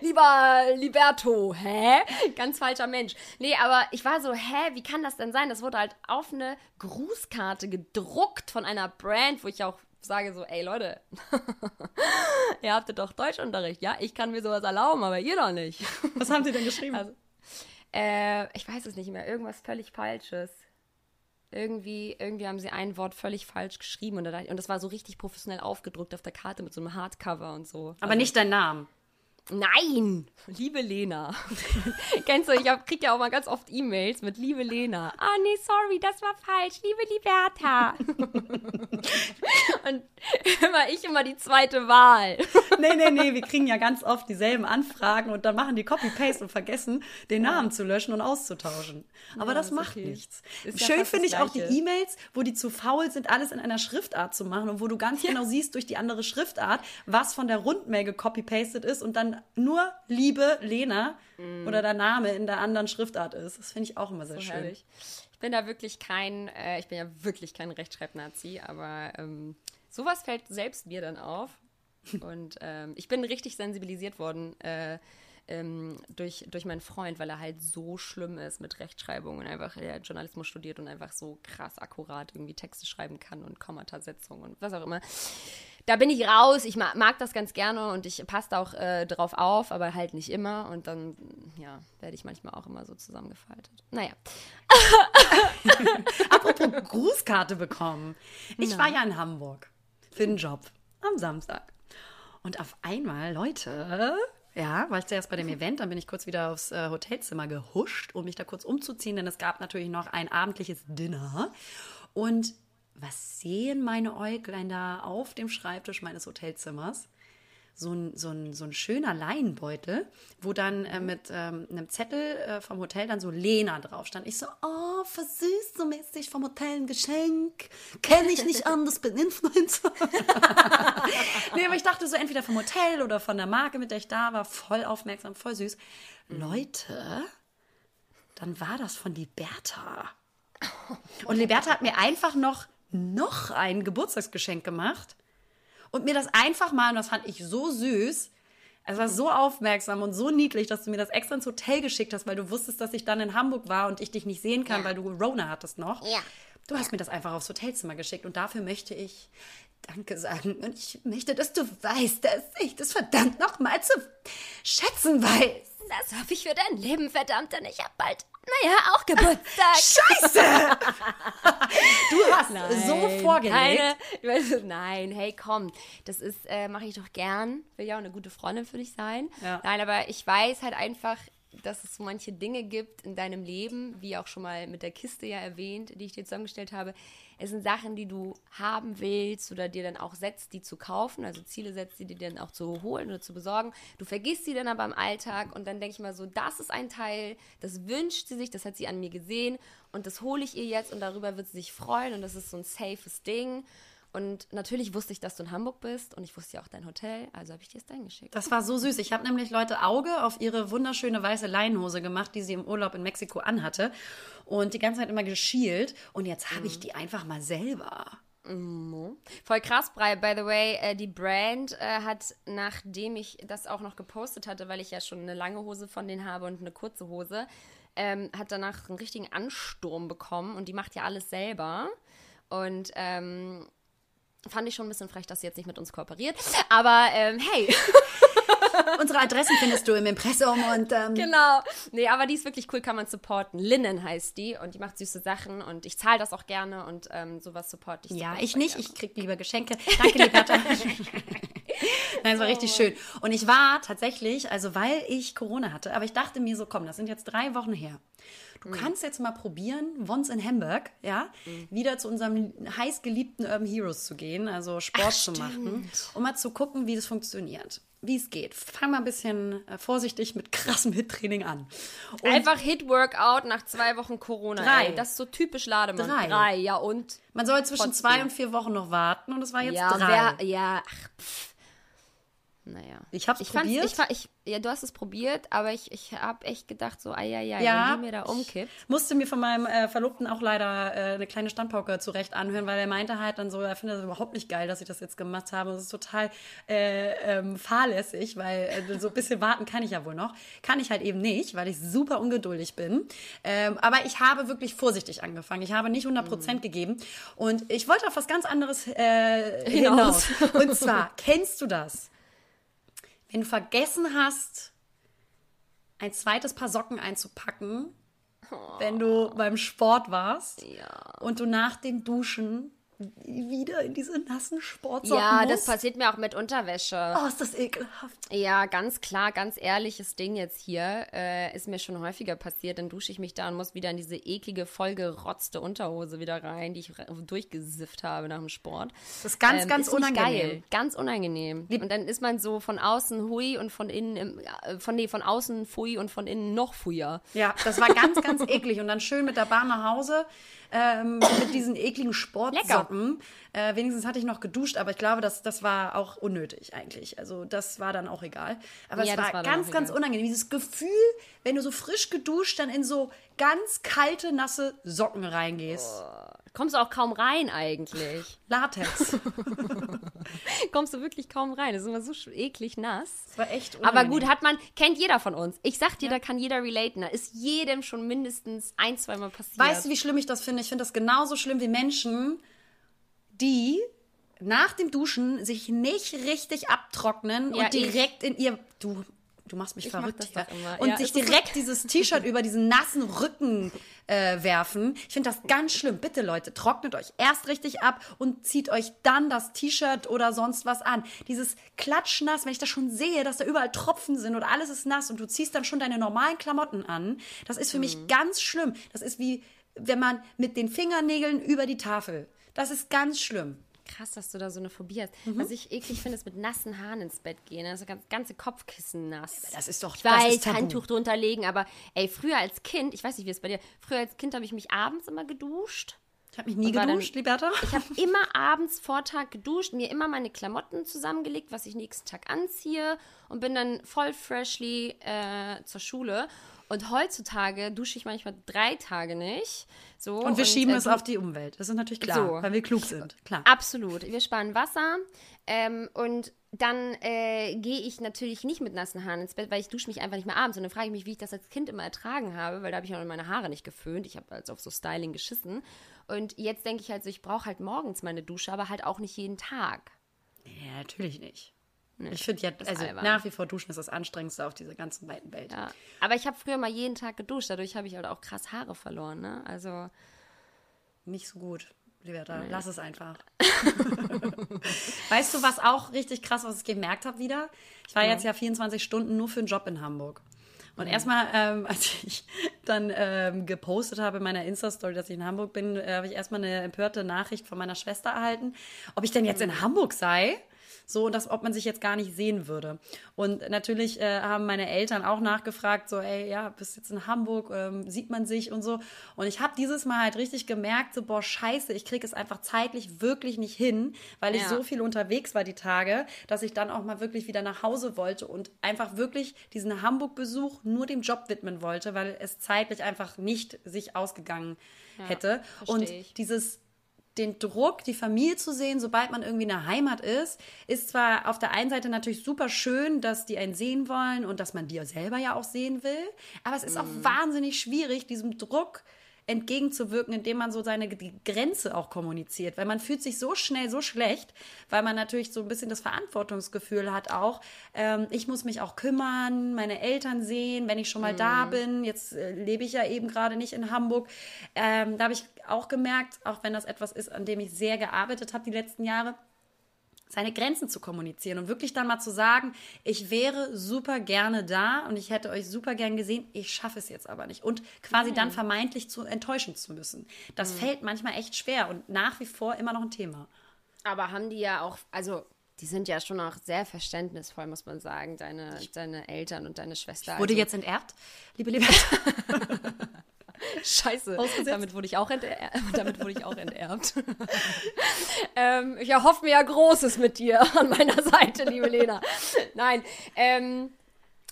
Lieber Liberto, hä? Ganz falscher Mensch. Nee, aber ich war so, hä, wie kann das denn sein? Das wurde halt auf eine Grußkarte gedruckt von einer Brand, wo ich auch sage so, ey Leute, *laughs* ihr habtet doch Deutschunterricht, ja? Ich kann mir sowas erlauben, aber ihr doch nicht. Was haben Sie denn geschrieben? Also, äh, ich weiß es nicht mehr, irgendwas völlig Falsches. Irgendwie, irgendwie haben sie ein Wort völlig falsch geschrieben und, da, und das war so richtig professionell aufgedruckt auf der Karte mit so einem Hardcover und so. aber nicht dein Name. Nein! Liebe Lena. *laughs* Kennst du, ich hab, krieg ja auch mal ganz oft E-Mails mit Liebe Lena. Ah, nee, sorry, das war falsch. Liebe Liberta. *laughs* und immer ich immer die zweite Wahl. *laughs* Nee, nee, nee, wir kriegen ja ganz oft dieselben Anfragen und dann machen die Copy-Paste und vergessen, den Namen zu löschen und auszutauschen. Aber das ist macht okay. nichts. Ist ja Schön fast finde das ich auch die. E-Mails, wo die zu faul sind, alles in einer Schriftart zu machen und wo du ganz genau siehst durch die andere Schriftart, was von der Rundmail gecopy-pastet ist und dann nur Liebe Lena oder der Name in der anderen Schriftart ist. Das finde ich auch immer sehr Mm. So schön. herrlich. Ich bin da wirklich kein, äh, ich bin ja wirklich kein Rechtschreibnazi, aber ähm, sowas fällt selbst mir dann auf. *laughs* Und ähm, ich bin richtig sensibilisiert worden äh, ähm, durch, durch meinen Freund, weil er halt so schlimm ist mit Rechtschreibung und einfach der Journalismus studiert und einfach so krass akkurat irgendwie Texte schreiben kann und Kommatasetzung und was auch immer. Da bin ich raus, ich mag, mag das ganz gerne und ich passe da auch äh, drauf auf, aber halt nicht immer. Und dann, ja, werde ich manchmal auch immer so zusammengefaltet. Naja. *laughs* Apropos Grußkarte bekommen. Ich war ja in Hamburg für den Job am Samstag. Und auf einmal, Leute, ja, war ich zuerst bei dem Event, dann bin ich kurz wieder aufs äh, Hotelzimmer gehuscht, um mich da kurz umzuziehen, denn es gab natürlich noch ein abendliches Dinner. Und was sehen meine Äuglein da auf dem Schreibtisch meines Hotelzimmers? so ein, so ein, so ein schöner Leinenbeutel, wo dann äh, mit ähm, einem Zettel äh, vom Hotel dann so Lena drauf stand. Ich so, oh, versüßt so mäßig vom Hotel ein Geschenk. Kenne ich nicht anders, bin Influencer. *laughs* nee, aber ich dachte so entweder vom Hotel oder von der Marke, mit der ich da war, voll aufmerksam, voll süß. Leute, dann war das von Liberta. Und Liberta hat mir einfach noch, noch ein Geburtstagsgeschenk gemacht und mir das einfach mal, und das fand ich so süß, es war so aufmerksam und so niedlich, dass du mir das extra ins Hotel geschickt hast, weil du wusstest, dass ich dann in Hamburg war und ich dich nicht sehen kann, Ja. weil du Rona hattest noch. Ja. Du hast mir das einfach aufs Hotelzimmer geschickt und dafür möchte ich Danke sagen. Und ich möchte, dass du weißt, dass ich das verdammt noch mal zu schätzen weiß. Das hoffe ich für dein Leben, verdammt, denn ich hab bald, naja, auch Geburtstag. *laughs* Scheiße! *laughs* du hast so vorgelegt. Keine, ich weiß, nein, hey, komm. Das ist, äh, mache ich doch gern. Will ja auch eine gute Freundin für dich sein. Ja. Nein, aber ich weiß halt einfach, dass es so manche Dinge gibt in deinem Leben, wie auch schon mal mit der Kiste ja erwähnt, die ich dir zusammengestellt habe. Es sind Sachen, die du haben willst oder dir dann auch setzt, die zu kaufen, also Ziele setzt, die dir dann auch zu holen oder zu besorgen. Du vergisst sie dann aber im Alltag und dann denke ich mal so, das ist ein Teil, das wünscht sie sich, das hat sie an mir gesehen und das hole ich ihr jetzt und darüber wird sie sich freuen und das ist so ein safes Ding. Und natürlich wusste ich, dass du in Hamburg bist und ich wusste ja auch dein Hotel, also habe ich dir es dahin geschickt. Das war so süß. Ich habe nämlich Leute Auge auf ihre wunderschöne weiße Leinenhose gemacht, die sie im Urlaub in Mexiko anhatte. Und die ganze Zeit immer geschielt. Und jetzt habe ich die einfach mal selber. Voll krass, Brei. By the way, äh, die Brand äh, hat, nachdem ich das auch noch gepostet hatte, weil ich ja schon eine lange Hose von denen habe und eine kurze Hose, ähm, hat danach einen richtigen Ansturm bekommen und die macht ja alles selber. Und ähm, fand ich schon ein bisschen frech, dass sie jetzt nicht mit uns kooperiert. Aber ähm, hey, *laughs* Unsere Adressen findest du im Impressum und ähm, genau. Nee, aber die ist wirklich cool, kann man supporten. Linnen heißt die und die macht süße Sachen und ich zahle das auch gerne und ähm, sowas supporte ich. Ja, ich nicht. gerne. Ich krieg lieber Geschenke. Danke, Liberta. *laughs* *laughs* Nein, es war richtig schön. Und ich war tatsächlich, also weil ich Corona hatte, aber ich dachte mir so, komm, das sind jetzt drei Wochen her. Du kannst jetzt mal probieren, once in Hamburg, ja, wieder zu unserem heiß geliebten Urban Heroes zu gehen, also Sport zu machen, um mal zu gucken, wie das funktioniert, wie es geht. Fang mal ein bisschen äh, vorsichtig mit krassem Hit-Training an. Und Einfach Hit-Workout nach zwei Wochen Corona. Drei. Ey. Das ist so typisch Lademann. Drei. Drei, ja und? man soll zwischen Trotzdem. zwei und vier Wochen noch warten und es war jetzt ja, drei. wer, ja, ach, pff. Naja. Ich hab's ich probiert. Ich, ich, ja, du hast es probiert, aber ich, ich habe echt gedacht, so, ai, ai, ai, Ja. wenn die mir da umkippt. musste mir von meinem äh, Verlobten auch leider äh, eine kleine Standpauke zurecht anhören, weil er meinte halt dann so, er findet das überhaupt nicht geil, dass ich das jetzt gemacht habe. Das ist total äh, ähm, fahrlässig, weil äh, so ein bisschen warten kann ich ja wohl noch. Kann ich halt eben nicht, weil ich super ungeduldig bin. Ähm, aber ich habe wirklich vorsichtig angefangen. Ich habe nicht 100 Prozent gegeben. Und ich wollte auf was ganz anderes äh, hinaus. Hinaus. Und zwar, *laughs* kennst du das? Wenn du vergessen hast, ein zweites Paar Socken einzupacken, wenn du beim Sport warst Ja. und du nach dem Duschen wieder in diese nassen Sportsocken Ja, musst. das passiert mir auch mit Unterwäsche. Oh, ist das ekelhaft. Ja, ganz klar, ganz ehrliches Ding jetzt hier. Äh, ist mir schon häufiger passiert. Dann dusche ich mich da und muss wieder in diese eklige, vollgerotzte Unterhose wieder rein, die ich durchgesifft habe nach dem Sport. Das ist ganz, Ähm, ganz ist unangenehm. Geil. Ganz unangenehm. Und dann ist man so von außen hui und von innen, im, ja, von, nee, von außen fui und von innen noch fuier. Ja, das war ganz, ganz *laughs* eklig. Und dann schön mit der Bahn nach Hause ähm, mit diesen ekligen Sportsocken. Äh, wenigstens hatte ich noch geduscht, aber ich glaube, das, das war auch unnötig eigentlich. Also das war dann auch egal. Aber Ja, es war, war ganz, ganz egal. unangenehm. Dieses Gefühl, wenn du so frisch geduscht dann in so ganz kalte, nasse Socken reingehst. Kommst du auch kaum rein eigentlich. *laughs* Latex. *laughs* Kommst du wirklich kaum rein. Das ist immer so eklig nass. Das war echt Aber unangenehm. gut, hat man, kennt jeder von uns. Ich sag dir, da kann jeder relaten. Da ist jedem schon mindestens ein, zweimal passiert. Weißt du, wie schlimm ich das finde? Ich finde das genauso schlimm wie Menschen, die nach dem Duschen sich nicht richtig abtrocknen Ja, und direkt in ihr. Du, du machst mich Ich mach verrückt doch immer. Und Ja, sich direkt dieses T-Shirt *laughs* über diesen nassen Rücken äh, werfen. Ich finde das ganz schlimm. Bitte, Leute, trocknet euch erst richtig ab und zieht euch dann das T-Shirt oder sonst was an. Dieses Klatschnass, wenn ich das schon sehe, dass da überall Tropfen sind oder alles ist nass und du ziehst dann schon deine normalen Klamotten an, das ist für Mhm. mich ganz schlimm. Das ist wie, wenn man mit den Fingernägeln über die Tafel. Das ist ganz schlimm. krass, dass du da so eine Phobie hast. Mhm. Was ich eklig finde, ist mit nassen Haaren ins Bett gehen. Also ganz, ganze Kopfkissen nass. Das ist doch Ich das weiß, ist. Handtuch drunter legen, aber ey, früher als Kind, ich weiß nicht, wie es bei dir, früher als Kind habe ich mich abends immer geduscht. Ich habe mich nie war dann- geduscht, Liberta. Ich habe immer abends vor Tag geduscht, mir immer meine Klamotten zusammengelegt, was ich nächsten Tag anziehe und bin dann voll freshly äh, zur Schule. Und heutzutage dusche ich manchmal drei Tage nicht. So, Und wir schieben äh, es auf die Umwelt. Das ist natürlich klar, So. weil wir klug sind. Klar. Absolut. Wir sparen Wasser. Ähm, und dann äh, gehe ich natürlich nicht mit nassen Haaren ins Bett, weil ich dusche mich einfach nicht mehr abends. Und dann frage ich mich, wie ich das als Kind immer ertragen habe, weil da habe ich auch meine Haare nicht geföhnt. Ich habe also auf so Styling geschissen. Und jetzt denke ich halt so, ich brauche halt morgens meine Dusche, aber halt auch nicht jeden Tag. Ja, natürlich nicht. Ich finde ja, also albern. nach wie vor Duschen ist das Anstrengendste auf dieser ganzen weiten Welt. Ja. Aber ich habe früher mal jeden Tag geduscht, dadurch habe ich halt auch krass Haare verloren. Ne? Also, Nicht so gut, Liberta. Lass es einfach. *laughs* weißt du, was auch richtig krass, was ich gemerkt habe wieder? Ich war jetzt ja 24 Stunden nur für einen Job in Hamburg. Und erstmal, ähm, *laughs* als ich dann ähm, gepostet habe in meiner Insta-Story, dass ich in Hamburg bin, äh, habe ich erstmal eine empörte Nachricht von meiner Schwester erhalten, ob ich denn jetzt in Hamburg sei. So, und das, ob man sich jetzt gar nicht sehen würde. Und natürlich äh, haben meine Eltern auch nachgefragt, so, ey, ja, bist jetzt in Hamburg, ähm, sieht man sich und so. Und ich habe dieses Mal halt richtig gemerkt, so, boah, scheiße, ich kriege es einfach zeitlich wirklich nicht hin, weil ich Ja. so viel unterwegs war die Tage, dass ich dann auch mal wirklich wieder nach Hause wollte und einfach wirklich diesen Hamburg-Besuch nur dem Job widmen wollte, weil es zeitlich einfach nicht sich ausgegangen hätte. Und ich. dieses den Druck, die Familie zu sehen, sobald man irgendwie in der Heimat ist, ist zwar auf der einen Seite natürlich super schön, dass die einen sehen wollen und dass man die selber ja auch sehen will, aber es ist auch wahnsinnig schwierig, diesem Druck entgegenzuwirken, indem man so seine Grenze auch kommuniziert, weil man fühlt sich so schnell so schlecht, weil man natürlich so ein bisschen das Verantwortungsgefühl hat auch, ähm, ich muss mich auch kümmern, meine Eltern sehen, wenn ich schon mal da bin, jetzt äh, lebe ich ja eben gerade nicht in Hamburg, ähm, da habe ich auch gemerkt, auch wenn das etwas ist, an dem ich sehr gearbeitet habe die letzten Jahre, seine Grenzen zu kommunizieren und wirklich dann mal zu sagen, ich wäre super gerne da und ich hätte euch super gern gesehen, ich schaffe es jetzt aber nicht. Und quasi dann vermeintlich zu enttäuschen zu müssen. Das fällt manchmal echt schwer und nach wie vor immer noch ein Thema. aber haben die ja auch, also die sind ja schon auch sehr verständnisvoll, muss man sagen, deine, deine Eltern und deine Schwester. Wurde also, jetzt enterbt, liebe liebe. *laughs* *laughs* Scheiße, Ausgesetzt? damit wurde ich auch, enter damit wurde ich auch enterbt. *laughs* ähm, ich erhoffe mir ja Großes mit dir an meiner Seite, liebe Lena. Nein, ähm,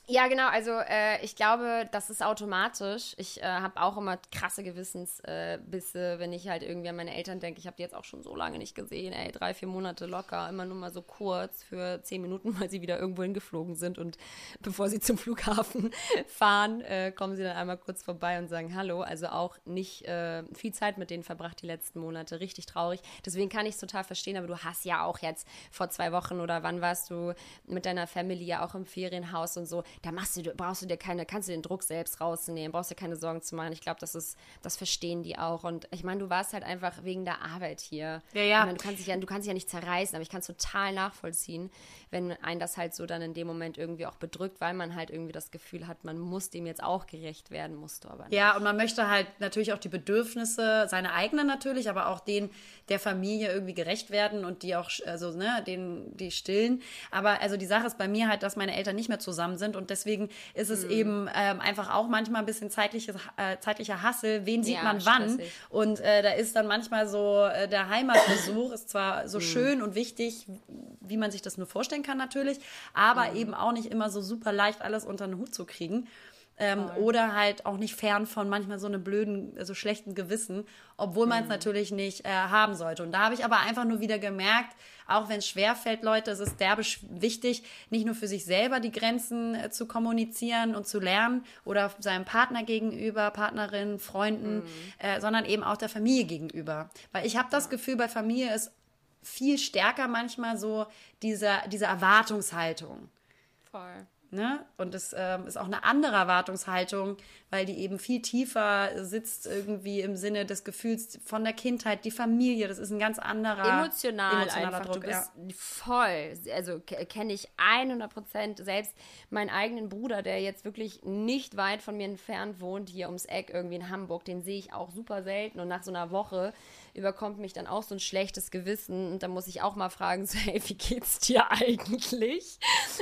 ja, genau. Also äh, ich glaube, das ist automatisch. Ich äh, habe auch immer krasse Gewissensbisse, äh, wenn ich halt irgendwie an meine Eltern denke. Ich habe die jetzt auch schon so lange nicht gesehen. Ey, drei, vier Monate locker, immer nur mal so kurz für zehn Minuten, *laughs* weil sie wieder irgendwo hingeflogen sind. Und bevor sie zum Flughafen *laughs* fahren, äh, kommen sie dann einmal kurz vorbei und sagen Hallo. Also auch nicht äh, viel Zeit mit denen verbracht die letzten Monate. Richtig traurig. Deswegen kann ich es total verstehen. Aber du hast ja auch jetzt vor zwei Wochen oder wann warst du mit deiner Family ja auch im Ferienhaus und so da machst du, brauchst du dir keine, kannst du den Druck selbst rausnehmen, brauchst dir keine Sorgen zu machen. Ich glaube, das ist, das verstehen die auch. Und ich meine, du warst halt einfach wegen der Arbeit hier. Ja, ja. Ich meine, du kannst dich ja, du kannst dich ja nicht zerreißen, aber ich kann es total nachvollziehen, wenn ein das halt so dann in dem Moment irgendwie auch bedrückt, weil man halt irgendwie das Gefühl hat, man muss dem jetzt auch gerecht werden, musst du aber nicht. Ja, und man möchte halt natürlich auch die Bedürfnisse, seine eigenen natürlich, aber auch denen der Familie irgendwie gerecht werden und die auch, also, ne, den, die stillen. Aber also die Sache ist bei mir halt, dass meine Eltern nicht mehr zusammen sind und deswegen ist Mhm. es eben ähm, einfach auch manchmal ein bisschen zeitliches, äh, zeitlicher Hassel. Wen sieht Ja, man wann? stressig. Und äh, da ist dann manchmal so, äh, der Heimatbesuch ist zwar Mhm. so schön und wichtig, wie man sich das nur vorstellen kann natürlich, aber Mhm. eben auch nicht immer so super leicht alles unter den Hut zu kriegen. Ähm, oder halt auch nicht fern von manchmal so einem blöden, so schlechten Gewissen, obwohl man es natürlich nicht äh, haben sollte. Und da habe ich aber einfach nur wieder gemerkt, auch wenn es schwer fällt, Leute, es ist derbe wichtig, nicht nur für sich selber die Grenzen äh, zu kommunizieren und zu lernen oder seinem Partner gegenüber, Partnerin, Freunden, äh, sondern eben auch der Familie gegenüber. Weil ich habe das Gefühl, bei Familie ist viel stärker manchmal so dieser, diese Erwartungshaltung. Voll. Ne? Und es ähm, ist auch eine andere Erwartungshaltung, weil die eben viel tiefer sitzt, irgendwie im Sinne des Gefühls von der Kindheit, die Familie, das ist ein ganz anderer emotional emotionaler einfach. Druck. du bist ja. voll. Also ke- kenne ich 100 Prozent. Selbst meinen eigenen Bruder, der jetzt wirklich nicht weit von mir entfernt wohnt, hier ums Eck irgendwie in Hamburg, den sehe ich auch super selten. Und nach so einer Woche überkommt mich dann auch so ein schlechtes Gewissen und dann muss ich auch mal fragen, *laughs* so, hey, wie geht's dir eigentlich?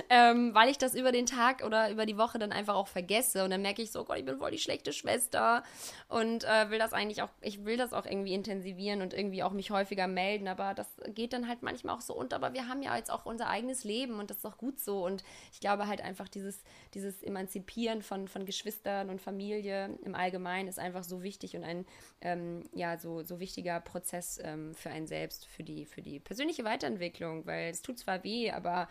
ähm, weil ich das über den Tag oder über die Woche dann einfach auch vergesse und dann merke ich so, oh Gott, ich bin voll die schlechte Schwester und äh, will das eigentlich auch, ich will das auch irgendwie intensivieren und irgendwie auch mich häufiger melden, aber das geht dann halt manchmal auch so unter, aber wir haben ja jetzt auch unser eigenes Leben und das ist auch gut so und ich glaube halt einfach dieses, dieses Emanzipieren von, von Geschwistern und Familie im Allgemeinen ist einfach so wichtig und ein, ähm, ja, so, so wichtiger Prozess ähm, für einen selbst, für die, für die persönliche Weiterentwicklung, weil es tut zwar weh, aber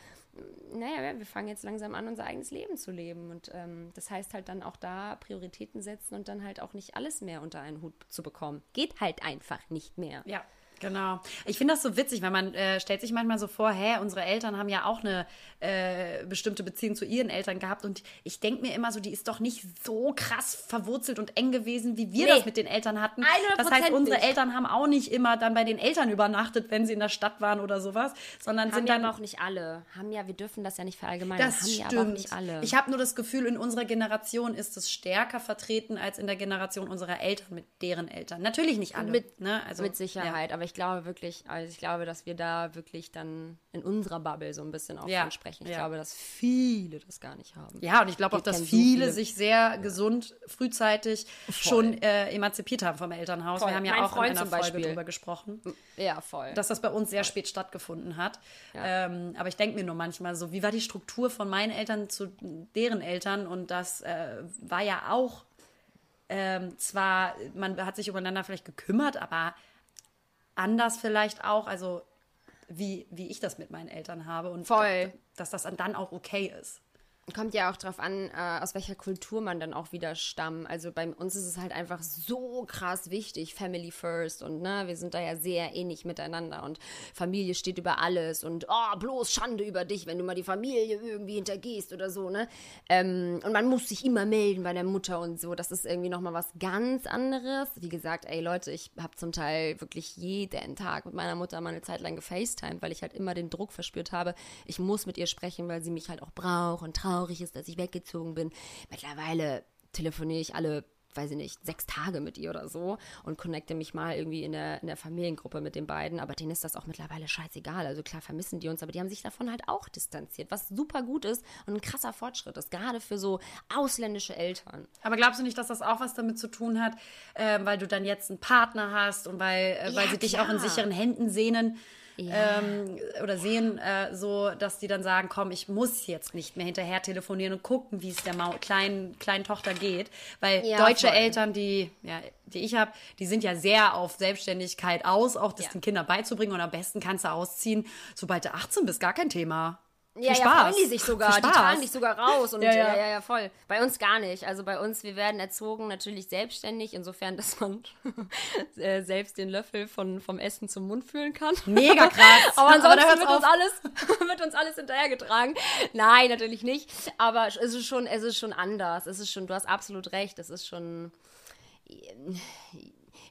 naja, wir fangen jetzt langsam an, unser eigenes Leben zu leben. Und ähm, das heißt halt dann auch da Prioritäten setzen und dann halt auch nicht alles mehr unter einen Hut zu bekommen. Geht halt einfach nicht mehr. Ja. Genau. Ich finde das so witzig, weil man äh, stellt sich manchmal so vor, hä, unsere Eltern haben ja auch eine äh, bestimmte Beziehung zu ihren Eltern gehabt und ich denke mir immer so, die ist doch nicht so krass verwurzelt und eng gewesen, wie wir nee. das mit den Eltern hatten. Das heißt, unsere nicht. Eltern haben auch nicht immer dann bei den Eltern übernachtet, wenn sie in der Stadt waren oder sowas, sondern haben sind ja dann auch nicht alle. Haben ja, wir dürfen das ja nicht verallgemeinern. Das haben stimmt. ja auch nicht alle. Ich habe nur das Gefühl, in unserer Generation ist es stärker vertreten als in der Generation unserer Eltern mit deren Eltern. Natürlich nicht alle. Mit, ne? also, mit Sicherheit, ja. aber ich glaube wirklich, also ich glaube, dass wir da wirklich dann in unserer Bubble so ein bisschen auch ja. sprechen. Ich ja. glaube, dass viele das gar nicht haben. Ja, und ich glaube auch, dass viele, sich sehr gesund frühzeitig voll. schon äh, emanzipiert haben vom Elternhaus. Voll. Wir haben ja mein auch Freund in einer Folge Beispiel. drüber gesprochen. Ja, voll. Dass das bei uns sehr voll. spät stattgefunden hat. Ja. Ähm, aber ich denke mir nur manchmal so, wie war die Struktur von meinen Eltern zu deren Eltern? Und das äh, war ja auch ähm, zwar, man hat sich übereinander vielleicht gekümmert, aber anders vielleicht auch, also wie, wie ich das mit meinen Eltern habe und Voll. dass das dann auch okay ist kommt ja auch darauf an, äh, aus welcher Kultur man dann auch wieder stammt. Also bei uns ist es halt einfach so krass wichtig, Family First und ne, wir sind da ja sehr ähnlich miteinander und Familie steht über alles und oh, bloß Schande über dich, wenn du mal die Familie irgendwie hintergehst oder so, ne? Ähm, und man muss sich immer melden bei der Mutter und so. Das ist irgendwie nochmal was ganz anderes. Wie gesagt, ey Leute, ich habe zum Teil wirklich jeden Tag mit meiner Mutter mal eine Zeit lang gefacetimed, weil ich halt immer den Druck verspürt habe, ich muss mit ihr sprechen, weil sie mich halt auch braucht und traurig traurig ist, dass ich weggezogen bin. Mittlerweile telefoniere ich alle weiß ich nicht, sechs Tage mit ihr oder so und connecte mich mal irgendwie in der, in der Familiengruppe mit den beiden. Aber denen ist das auch mittlerweile scheißegal. Also klar vermissen die uns, aber die haben sich davon halt auch distanziert, was super gut ist und ein krasser Fortschritt ist, gerade für so ausländische Eltern. Aber glaubst du nicht, dass das auch was damit zu tun hat, äh, weil du dann jetzt einen Partner hast und weil, äh, weil ja, sie dich auch in sicheren Händen sehnen? Ja. ähm, oder sehen, äh, so, dass die dann sagen, komm, ich muss jetzt nicht mehr hinterher telefonieren und gucken, wie es der Mau kleinen, kleinen Tochter geht. Weil ja, deutsche voll. Eltern, die, ja, die ich habe, die sind ja sehr auf Selbstständigkeit aus, auch das den Kindern beizubringen. Und am besten kannst du ausziehen, sobald du 18 bist, gar kein Thema. Ja, ja, freuen die sich sogar. Die teilen dich sogar raus. Und ja ja. ja, ja, voll. Bei uns gar nicht. Also bei uns, wir werden erzogen natürlich selbstständig, insofern, dass man *laughs* äh, selbst den Löffel von, vom Essen zum Mund fühlen kann. Mega *laughs* krass. Aber ansonsten Aber wird, uns alles, *laughs* wird uns alles hinterhergetragen. Nein, natürlich nicht. Aber es ist schon, es ist schon anders. Es ist schon, du hast absolut recht. Es ist schon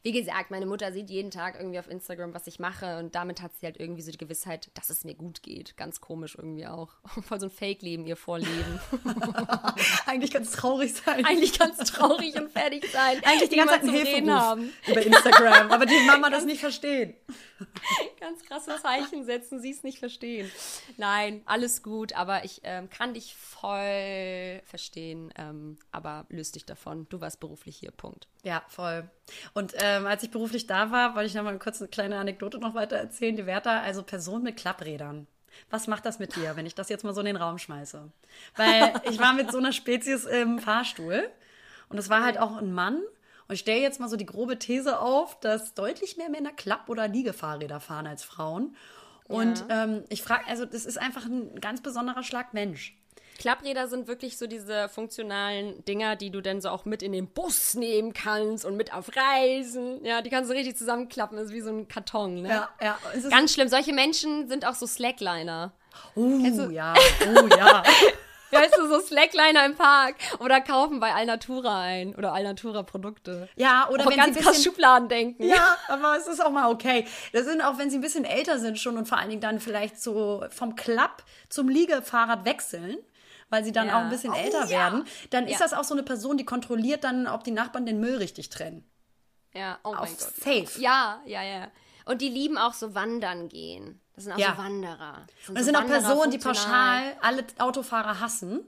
wie gesagt, meine Mutter sieht jeden Tag irgendwie auf Instagram, was ich mache und damit hat sie halt irgendwie so die Gewissheit, dass es mir gut geht. Ganz komisch irgendwie auch. *laughs* Voll so ein Fake-Leben ihr vorleben. *laughs* Eigentlich ganz traurig sein. Eigentlich ganz traurig und fertig sein. *laughs* Eigentlich die ganze Zeit Hilferuf haben. über Instagram, aber die Mama das nicht verstehen. Ganz krasse Zeichen setzen, sie es nicht verstehen. Nein, alles gut, aber ich ähm, kann dich voll verstehen, ähm, aber löst dich davon. Du warst beruflich hier, Punkt. Ja, voll. Und ähm, als ich beruflich da war, wollte ich noch mal kurz eine kleine Anekdote noch weiter erzählen. Die Werther, also Person mit Klapprädern. Was macht das mit dir, wenn ich das jetzt mal so in den Raum schmeiße? Weil ich war mit so einer Spezies im Fahrstuhl und es war halt auch ein Mann und ich stelle jetzt mal so die grobe These auf, dass deutlich mehr Männer Klapp- oder Liegefahrräder fahren als Frauen. Und ja. ähm, ich frage, also das ist einfach ein ganz besonderer Schlag Mensch. Klappräder sind wirklich so diese funktionalen Dinger, die du dann so auch mit in den Bus nehmen kannst und mit auf Reisen. Ja, die kannst du richtig zusammenklappen. Das ist wie so ein Karton, ne? Ja, ja. Ganz schlimm. Solche Menschen sind auch so Slackliner. Oh, ja. Oh, ja. *laughs* weißt du, so Slackliner im Park oder kaufen bei Alnatura ein oder Alnatura Produkte. Ja, oder auch wenn ganz sie krass Schubladen denken. Ja, aber es ist auch mal okay. Das sind auch, wenn sie ein bisschen älter sind schon und vor allen Dingen dann vielleicht so vom Klapp zum Liegefahrrad wechseln weil sie dann ja. auch ein bisschen oh, älter ja. werden, dann ist das auch so eine Person, die kontrolliert dann, ob die Nachbarn den Müll richtig trennen. Ja, oh Auf mein Gott. safe. Ja, ja, ja. Und die lieben auch so wandern gehen. Das sind auch Ja. so Wanderer. Das Und es so sind auch Personen, die pauschal alle Autofahrer hassen.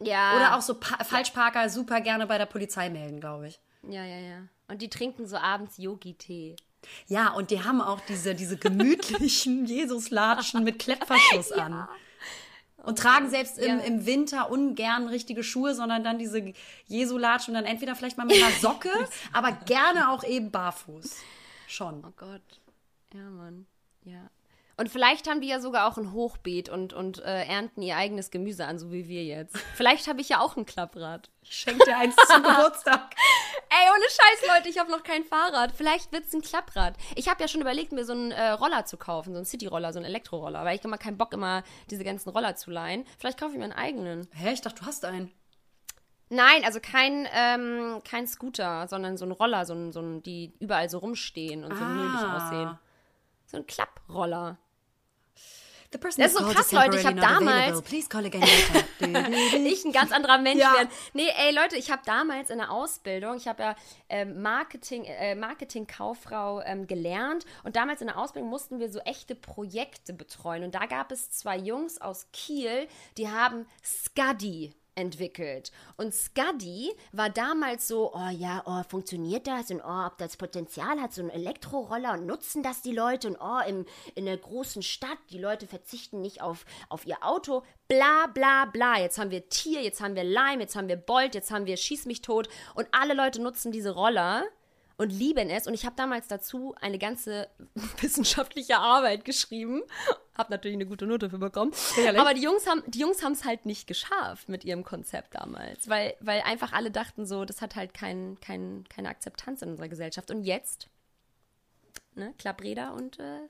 Ja. Oder auch so pa Falschparker super gerne bei der Polizei melden, glaube ich. Ja, ja, ja. Und die trinken so abends Yogi-Tee. Ja, und die haben auch diese, diese gemütlichen *laughs* Jesuslatschen mit Klettverschluss an. Und tragen selbst im, Ja. im Winter ungern richtige Schuhe, sondern dann diese Jesulatschen und dann entweder vielleicht mal mit einer Socke, *laughs* aber gerne auch eben barfuß. Schon. Oh Gott. Ja, Mann. Ja. Und vielleicht haben die ja sogar auch ein Hochbeet und, und äh, ernten ihr eigenes Gemüse an, so wie wir jetzt. Vielleicht habe ich ja auch ein Klapprad. Ich schenke dir eins zum *laughs* Geburtstag. Ey, ohne Scheiß, Leute, ich habe noch kein Fahrrad. Vielleicht wird's ein Klapprad. Ich habe ja schon überlegt, mir so einen äh, Roller zu kaufen, so einen City-Roller, so einen Elektroroller, weil ich immer keinen Bock immer diese ganzen Roller zu leihen. Vielleicht kaufe ich mir einen eigenen. Hä, ich dachte, du hast einen. Nein, also kein, ähm, kein Scooter, sondern so ein Roller, so ein, so ein, die überall so rumstehen und so Ah. aussehen. So ein Klapproller. Das ist so krass, Leute, ich temporarily hab not damals- *laughs* ich ein ganz anderer Mensch Ja. werden. Nee, ey Leute, ich habe damals in der Ausbildung, ich habe ja ähm, Marketing, äh, Marketingkauffrau ähm, gelernt. Und damals in der Ausbildung mussten wir so echte Projekte betreuen. Und da gab es zwei Jungs aus Kiel, die haben Scuddy entwickelt. Und Scuddy war damals so, oh ja, oh, funktioniert das? Und oh, ob das Potenzial hat, so ein Elektroroller und nutzen das die Leute? Und oh, im, in der großen Stadt, die Leute verzichten nicht auf, auf ihr Auto. Bla, bla, bla. Jetzt haben wir Tier, jetzt haben wir Lime, jetzt haben wir Bolt, jetzt haben wir Schieß mich tot. Und alle Leute nutzen diese Roller und lieben es. Und ich habe damals dazu eine ganze *laughs* wissenschaftliche Arbeit geschrieben. Habe natürlich eine gute Note für bekommen. Sicherlich. Aber die Jungs haben die Jungs haben es halt nicht geschafft mit ihrem Konzept damals, weil, weil einfach alle dachten so, das hat halt kein, kein, keine Akzeptanz in unserer Gesellschaft. Und jetzt, ne, Klappräder und äh,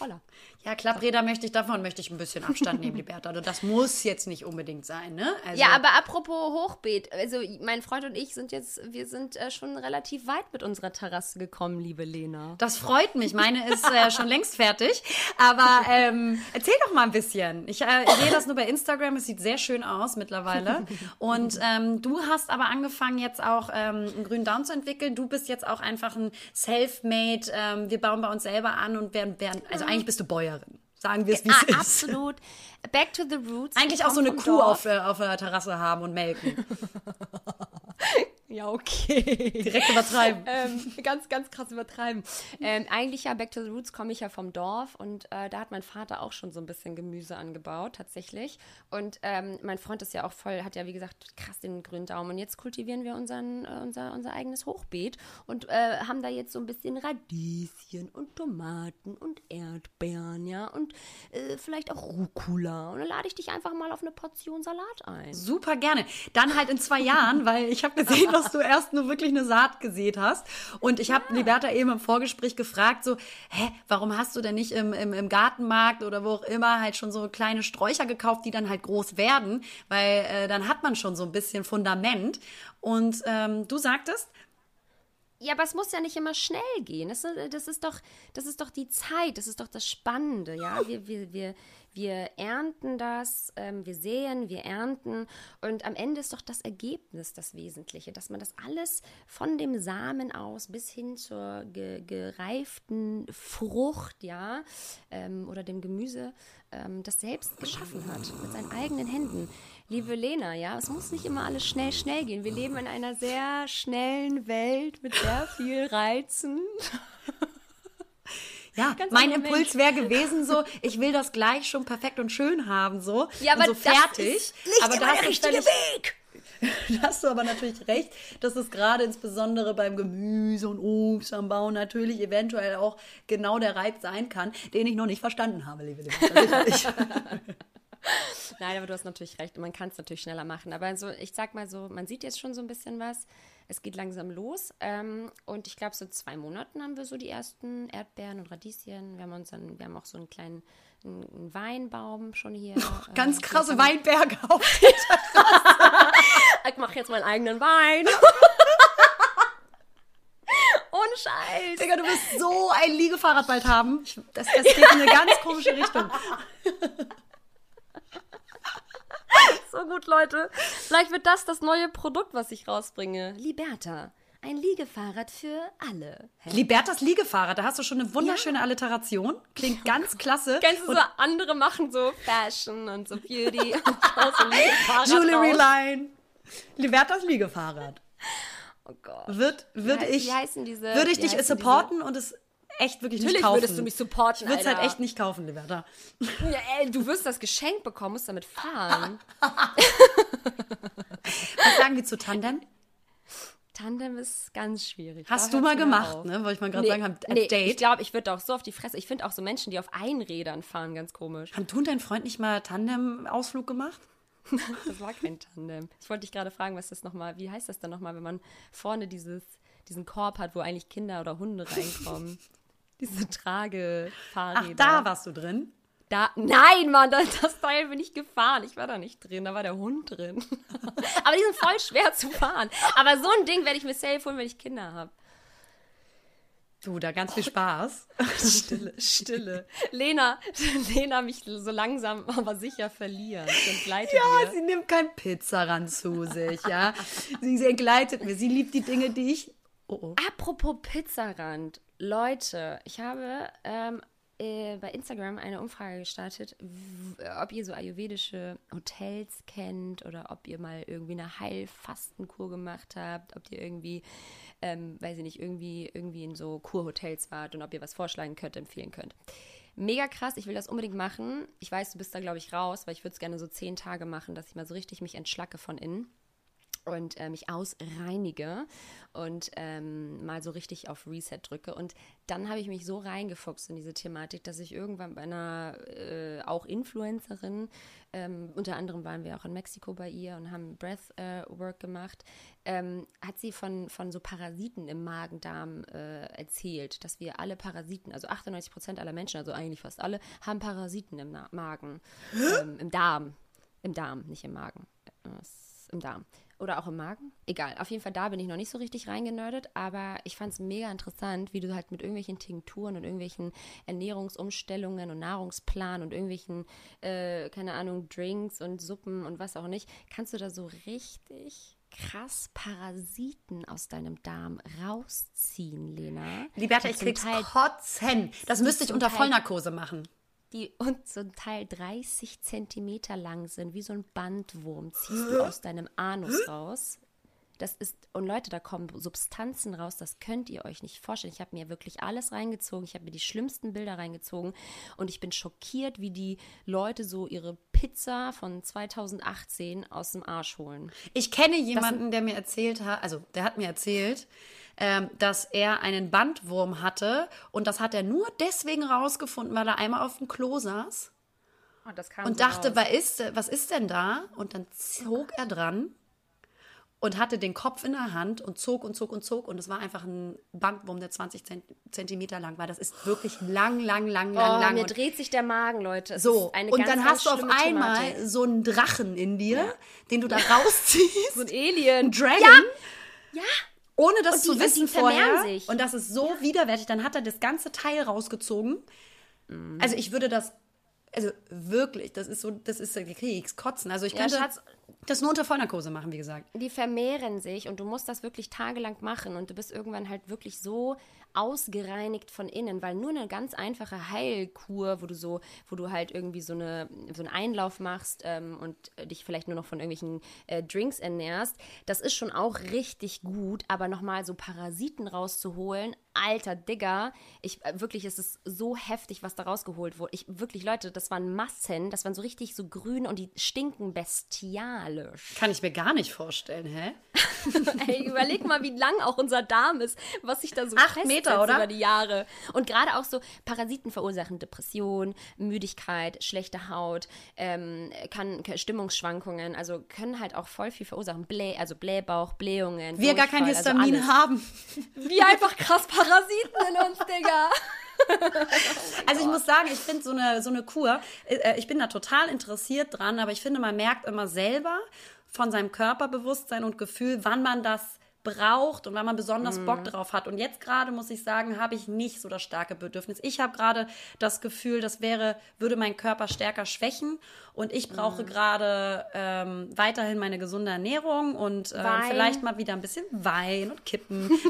Roller. Ja, Klappräder möchte ich, davon möchte ich ein bisschen Abstand nehmen, Liberta. Also das muss jetzt nicht unbedingt sein, ne? Also, Ja, aber apropos Hochbeet, also mein Freund und ich sind jetzt, wir sind äh, schon relativ weit mit unserer Terrasse gekommen, liebe Lena. Das freut mich. Meine ist äh, *laughs* schon längst fertig. Aber ähm, erzähl doch mal ein bisschen. Ich äh, sehe das nur bei Instagram. Es sieht sehr schön aus mittlerweile. Und ähm, du hast aber angefangen, jetzt auch ähm, einen grünen Daumen zu entwickeln. Du bist jetzt auch einfach ein Selfmade. Ähm, wir bauen bei uns selber an und werden, werden also eigentlich bist du Bäuerin. Sagen wir es, wie es Ah, ist. absolut. Back to the roots. Eigentlich Ich auch so eine Kuh Dorf. auf, auf der Terrasse haben und melken. *laughs* Ja, okay. Direkt übertreiben. *laughs* ähm, ganz, ganz krass übertreiben. Ähm, eigentlich ja, Back to the Roots komme ich ja vom Dorf und äh, da hat mein Vater auch schon so ein bisschen Gemüse angebaut, tatsächlich. Und ähm, mein Freund ist ja auch voll, hat ja wie gesagt krass den grünen Daumen. Und jetzt kultivieren wir unseren, äh, unser, unser eigenes Hochbeet und äh, haben da jetzt so ein bisschen Radieschen und Tomaten und Erdbeeren, ja, und äh, vielleicht auch Rucola. Und dann lade ich dich einfach mal auf eine Portion Salat ein. Super gerne. Dann halt in zwei Jahren, weil ich habe gesehen, dass du erst nur wirklich eine Saat gesät hast. Und ich habe Liberta eben im Vorgespräch gefragt, so, hä, warum hast du denn nicht im, im, im Gartenmarkt oder wo auch immer halt schon so kleine Sträucher gekauft, die dann halt groß werden? Weil äh, dann hat man schon so ein bisschen Fundament. Und ähm, du sagtest, Ja, aber es muss ja nicht immer schnell gehen. Das, ist- das, ist, doch, das ist doch die Zeit, das ist doch das Spannende, ja. Wir, wir, wir, wir ernten das, ähm, wir säen, wir ernten und am Ende ist doch das Ergebnis das Wesentliche, dass man das alles von dem Samen aus bis hin zur ge gereiften Frucht, ja, ähm, oder dem Gemüse, ähm, das selbst geschaffen hat, mit seinen eigenen Händen. Liebe Lena, ja, es muss nicht immer alles schnell, schnell gehen. Wir leben in einer sehr schnellen Welt mit sehr viel Reizen. *laughs* ja, Ganz mein Impuls wäre gewesen so, ich will das gleich schon perfekt und schön haben, so. Ja, aber und so fertig. aber da der richtige völlig- *laughs* Da hast du aber natürlich recht, dass es gerade insbesondere beim Gemüse und Obst am Bau natürlich eventuell auch genau der Reiz sein kann, den ich noch nicht verstanden habe, liebe Liebe. *laughs* Nein, aber du hast natürlich recht. Man kann es natürlich schneller machen. Aber so, ich sag mal so, man sieht jetzt schon so ein bisschen was. Es geht langsam los. Ähm, und ich glaube, so zwei Monaten haben wir so die ersten Erdbeeren und Radieschen. Wir haben uns dann, wir haben auch so einen kleinen einen Weinbaum schon hier. Ganz äh, krasse Weinberge auf. *laughs* haben- Ich mache jetzt meinen eigenen Wein. *laughs* Ohne Scheiß. Digga, du wirst so ein Liegefahrrad bald haben. Das, das geht in eine ganz komische Richtung. *laughs* So gut, Leute. Vielleicht wird das das neue Produkt, was ich rausbringe. Liberta. ein Liegefahrrad für alle. Libertas Liegefahrrad, da hast du schon eine wunderschöne Alliteration. Klingt ganz klasse. Kennst du so, andere machen so Fashion und so Beauty *laughs* und so Jewelry. Line. Libertas Liegefahrrad. Oh Gott. Wird, würde Wie ich, heißen diese- würde ich dich supporten und es echt wirklich Natürlich nicht kaufen. würdest du mich supporten, Ich würde es halt echt nicht kaufen, Liberta. Ja, ey, du wirst das Geschenk bekommen, musst damit fahren. *laughs* Was sagen wir zu Tandem? Tandem ist ganz schwierig. Hast Da du mal gemacht, auf. ne? Wollte ich mal gerade Nee, sagen, als nee, Date. ich glaube, ich würde auch so auf die Fresse. Ich finde auch so Menschen, die auf Einrädern fahren, ganz komisch. Haben du und dein Freund nicht mal Tandem-Ausflug gemacht? *laughs* Das war kein Tandem. Ich wollte dich gerade fragen, was das nochmal, wie heißt das dann nochmal, wenn man vorne dieses, diesen Korb hat, wo eigentlich Kinder oder Hunde reinkommen? Diese Ach, Tragefahrräder. da warst du drin. Da, nein, Mann, das, das Teil bin ich gefahren. Ich war da nicht drin, da war der Hund drin. *laughs* Aber die sind voll schwer zu fahren. Aber so ein Ding werde ich mir safe holen, wenn ich Kinder habe. Du, da ganz viel Spaß. *laughs* Stille, Stille. Lena, *laughs* Lena mich so langsam, aber sicher verlieren. Ich entgleite Ja, dir. sie nimmt kein Pizzarand zu sich, ja. Sie, sie entgleitet mir. Sie liebt die Dinge, die ich. Oh, oh. Apropos Pizzarand. Leute, ich habe ähm, äh, bei Instagram eine Umfrage gestartet, ob ihr so ayurvedische Hotels kennt oder ob ihr mal irgendwie eine Heilfastenkur gemacht habt, ob ihr irgendwie, ähm, weiß ich nicht, irgendwie, irgendwie in so Kurhotels wart und ob ihr was vorschlagen könnt, empfehlen könnt. Mega krass, ich will das unbedingt machen. Ich weiß, du bist da, glaube ich, raus, weil ich würde es gerne so zehn Tage machen, dass ich mal so richtig mich entschlacke von innen und äh, mich ausreinige und ähm, mal so richtig auf Reset drücke. Und dann habe ich mich so reingefuchst in diese Thematik, dass ich irgendwann bei einer äh, auch Influencerin, ähm, unter anderem waren wir auch in Mexiko bei ihr und haben Breathwork gemacht, ähm, hat sie von, von so Parasiten im Magen-Darm äh, erzählt, dass wir alle Parasiten, also 98 Prozent aller Menschen, also eigentlich fast alle, haben Parasiten im Na Magen, *gasps* ähm, im Darm. Im Darm, nicht im Magen. Äh, Im Darm. Oder auch im Magen. Egal. Auf jeden Fall, da bin ich noch nicht so richtig reingenördet, aber ich fand es mega interessant, wie du halt mit irgendwelchen Tinkturen und irgendwelchen Ernährungsumstellungen und Nahrungsplan und irgendwelchen, äh, keine Ahnung, Drinks und Suppen und was auch nicht, kannst du da so richtig krass Parasiten aus deinem Darm rausziehen, Lena. Liberta, ich krieg's Teil kotzen. Das müsste ich unter Teil- Vollnarkose machen. Die und zum Teil 30 Zentimeter lang sind, wie so ein Bandwurm, ziehst du aus deinem Anus raus. Das ist, und Leute, da kommen Substanzen raus, das könnt ihr euch nicht vorstellen. Ich habe mir wirklich alles reingezogen, ich habe mir die schlimmsten Bilder reingezogen und ich bin schockiert, wie die Leute so ihre Pizza von 2018 aus dem Arsch holen. Ich kenne jemanden, der mir erzählt hat, also der hat mir erzählt, ähm, dass er einen Bandwurm hatte und das hat er nur deswegen rausgefunden, weil er einmal auf dem Klo saß Und, kam und so dachte, raus. was ist, was ist denn da? Und dann zog er dran und hatte den Kopf in der Hand und zog und zog und zog und es war einfach ein Bandwurm, der 20 Zent- Zentimeter lang war. Das ist wirklich lang, lang, lang, lang, Oh, lang. mir Und dreht sich der Magen, Leute. Es so, und ganz, dann hast du auf einmal Thematik. so einen Drachen in dir, den du da rausziehst. so ein Alien. Dragon. Ja, Ohne das die- zu wissen vorher. sich. Und das ist so widerwärtig. Dann hat er das ganze Teil rausgezogen. Also ich würde das, also wirklich, das ist so, das ist Kriegskotzen. Also ich Ja, könnte Schatz. das nur unter Vollnarkose machen, wie gesagt. die vermehren sich und du musst das wirklich tagelang machen und du bist irgendwann halt wirklich so ausgereinigt von innen, weil nur eine ganz einfache Heilkur, wo du so, wo du halt irgendwie so eine so einen Einlauf machst ähm, und äh, dich vielleicht nur noch von irgendwelchen äh, Drinks ernährst, das ist schon auch richtig gut, aber nochmal so Parasiten rauszuholen, alter Digger, ich äh, wirklich, es ist so heftig, was da rausgeholt wurde. Ich wirklich, Leute, das waren Massen, das waren so richtig so grün und die stinken bestialisch. Kann ich mir gar nicht vorstellen, hä? *laughs* Ey, überleg mal, wie lang auch unser Darm ist, was sich da so Acht Meter, oder? über die Jahre. Und gerade auch so Parasiten verursachen Depression, Müdigkeit, schlechte Haut, ähm, kann Stimmungsschwankungen, also können halt auch voll viel verursachen. Blä, also Blähbauch, Blähungen. Wir gar kein also Histamin alles. haben. Wir einfach krass Parasiten in uns, Digga. *laughs* Also ich muss sagen, ich finde so eine, so eine Kur, äh, ich bin da total interessiert dran, aber ich finde, man merkt immer selber von seinem Körperbewusstsein und Gefühl, wann man das braucht und weil man besonders Bock drauf hat. Und jetzt gerade muss ich sagen, habe ich nicht so das starke Bedürfnis. Ich habe gerade das Gefühl, das wäre, würde mein Körper stärker schwächen. Und ich brauche gerade ähm, weiterhin meine gesunde Ernährung und Wein. vielleicht mal wieder ein bisschen Wein und Kippen. *laughs*